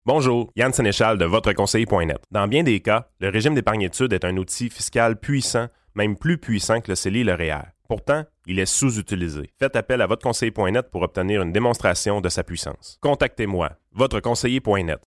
Bonjour, Yann Sénéchal de votreconseiller.net. Dans bien des cas, le régime d'épargne-études est un outil fiscal puissant, même plus puissant que le CELI et le REER. Pourtant, il est sous-utilisé. Faites appel à votreconseiller.net pour obtenir une démonstration de sa puissance. Contactez-moi, votreconseiller.net.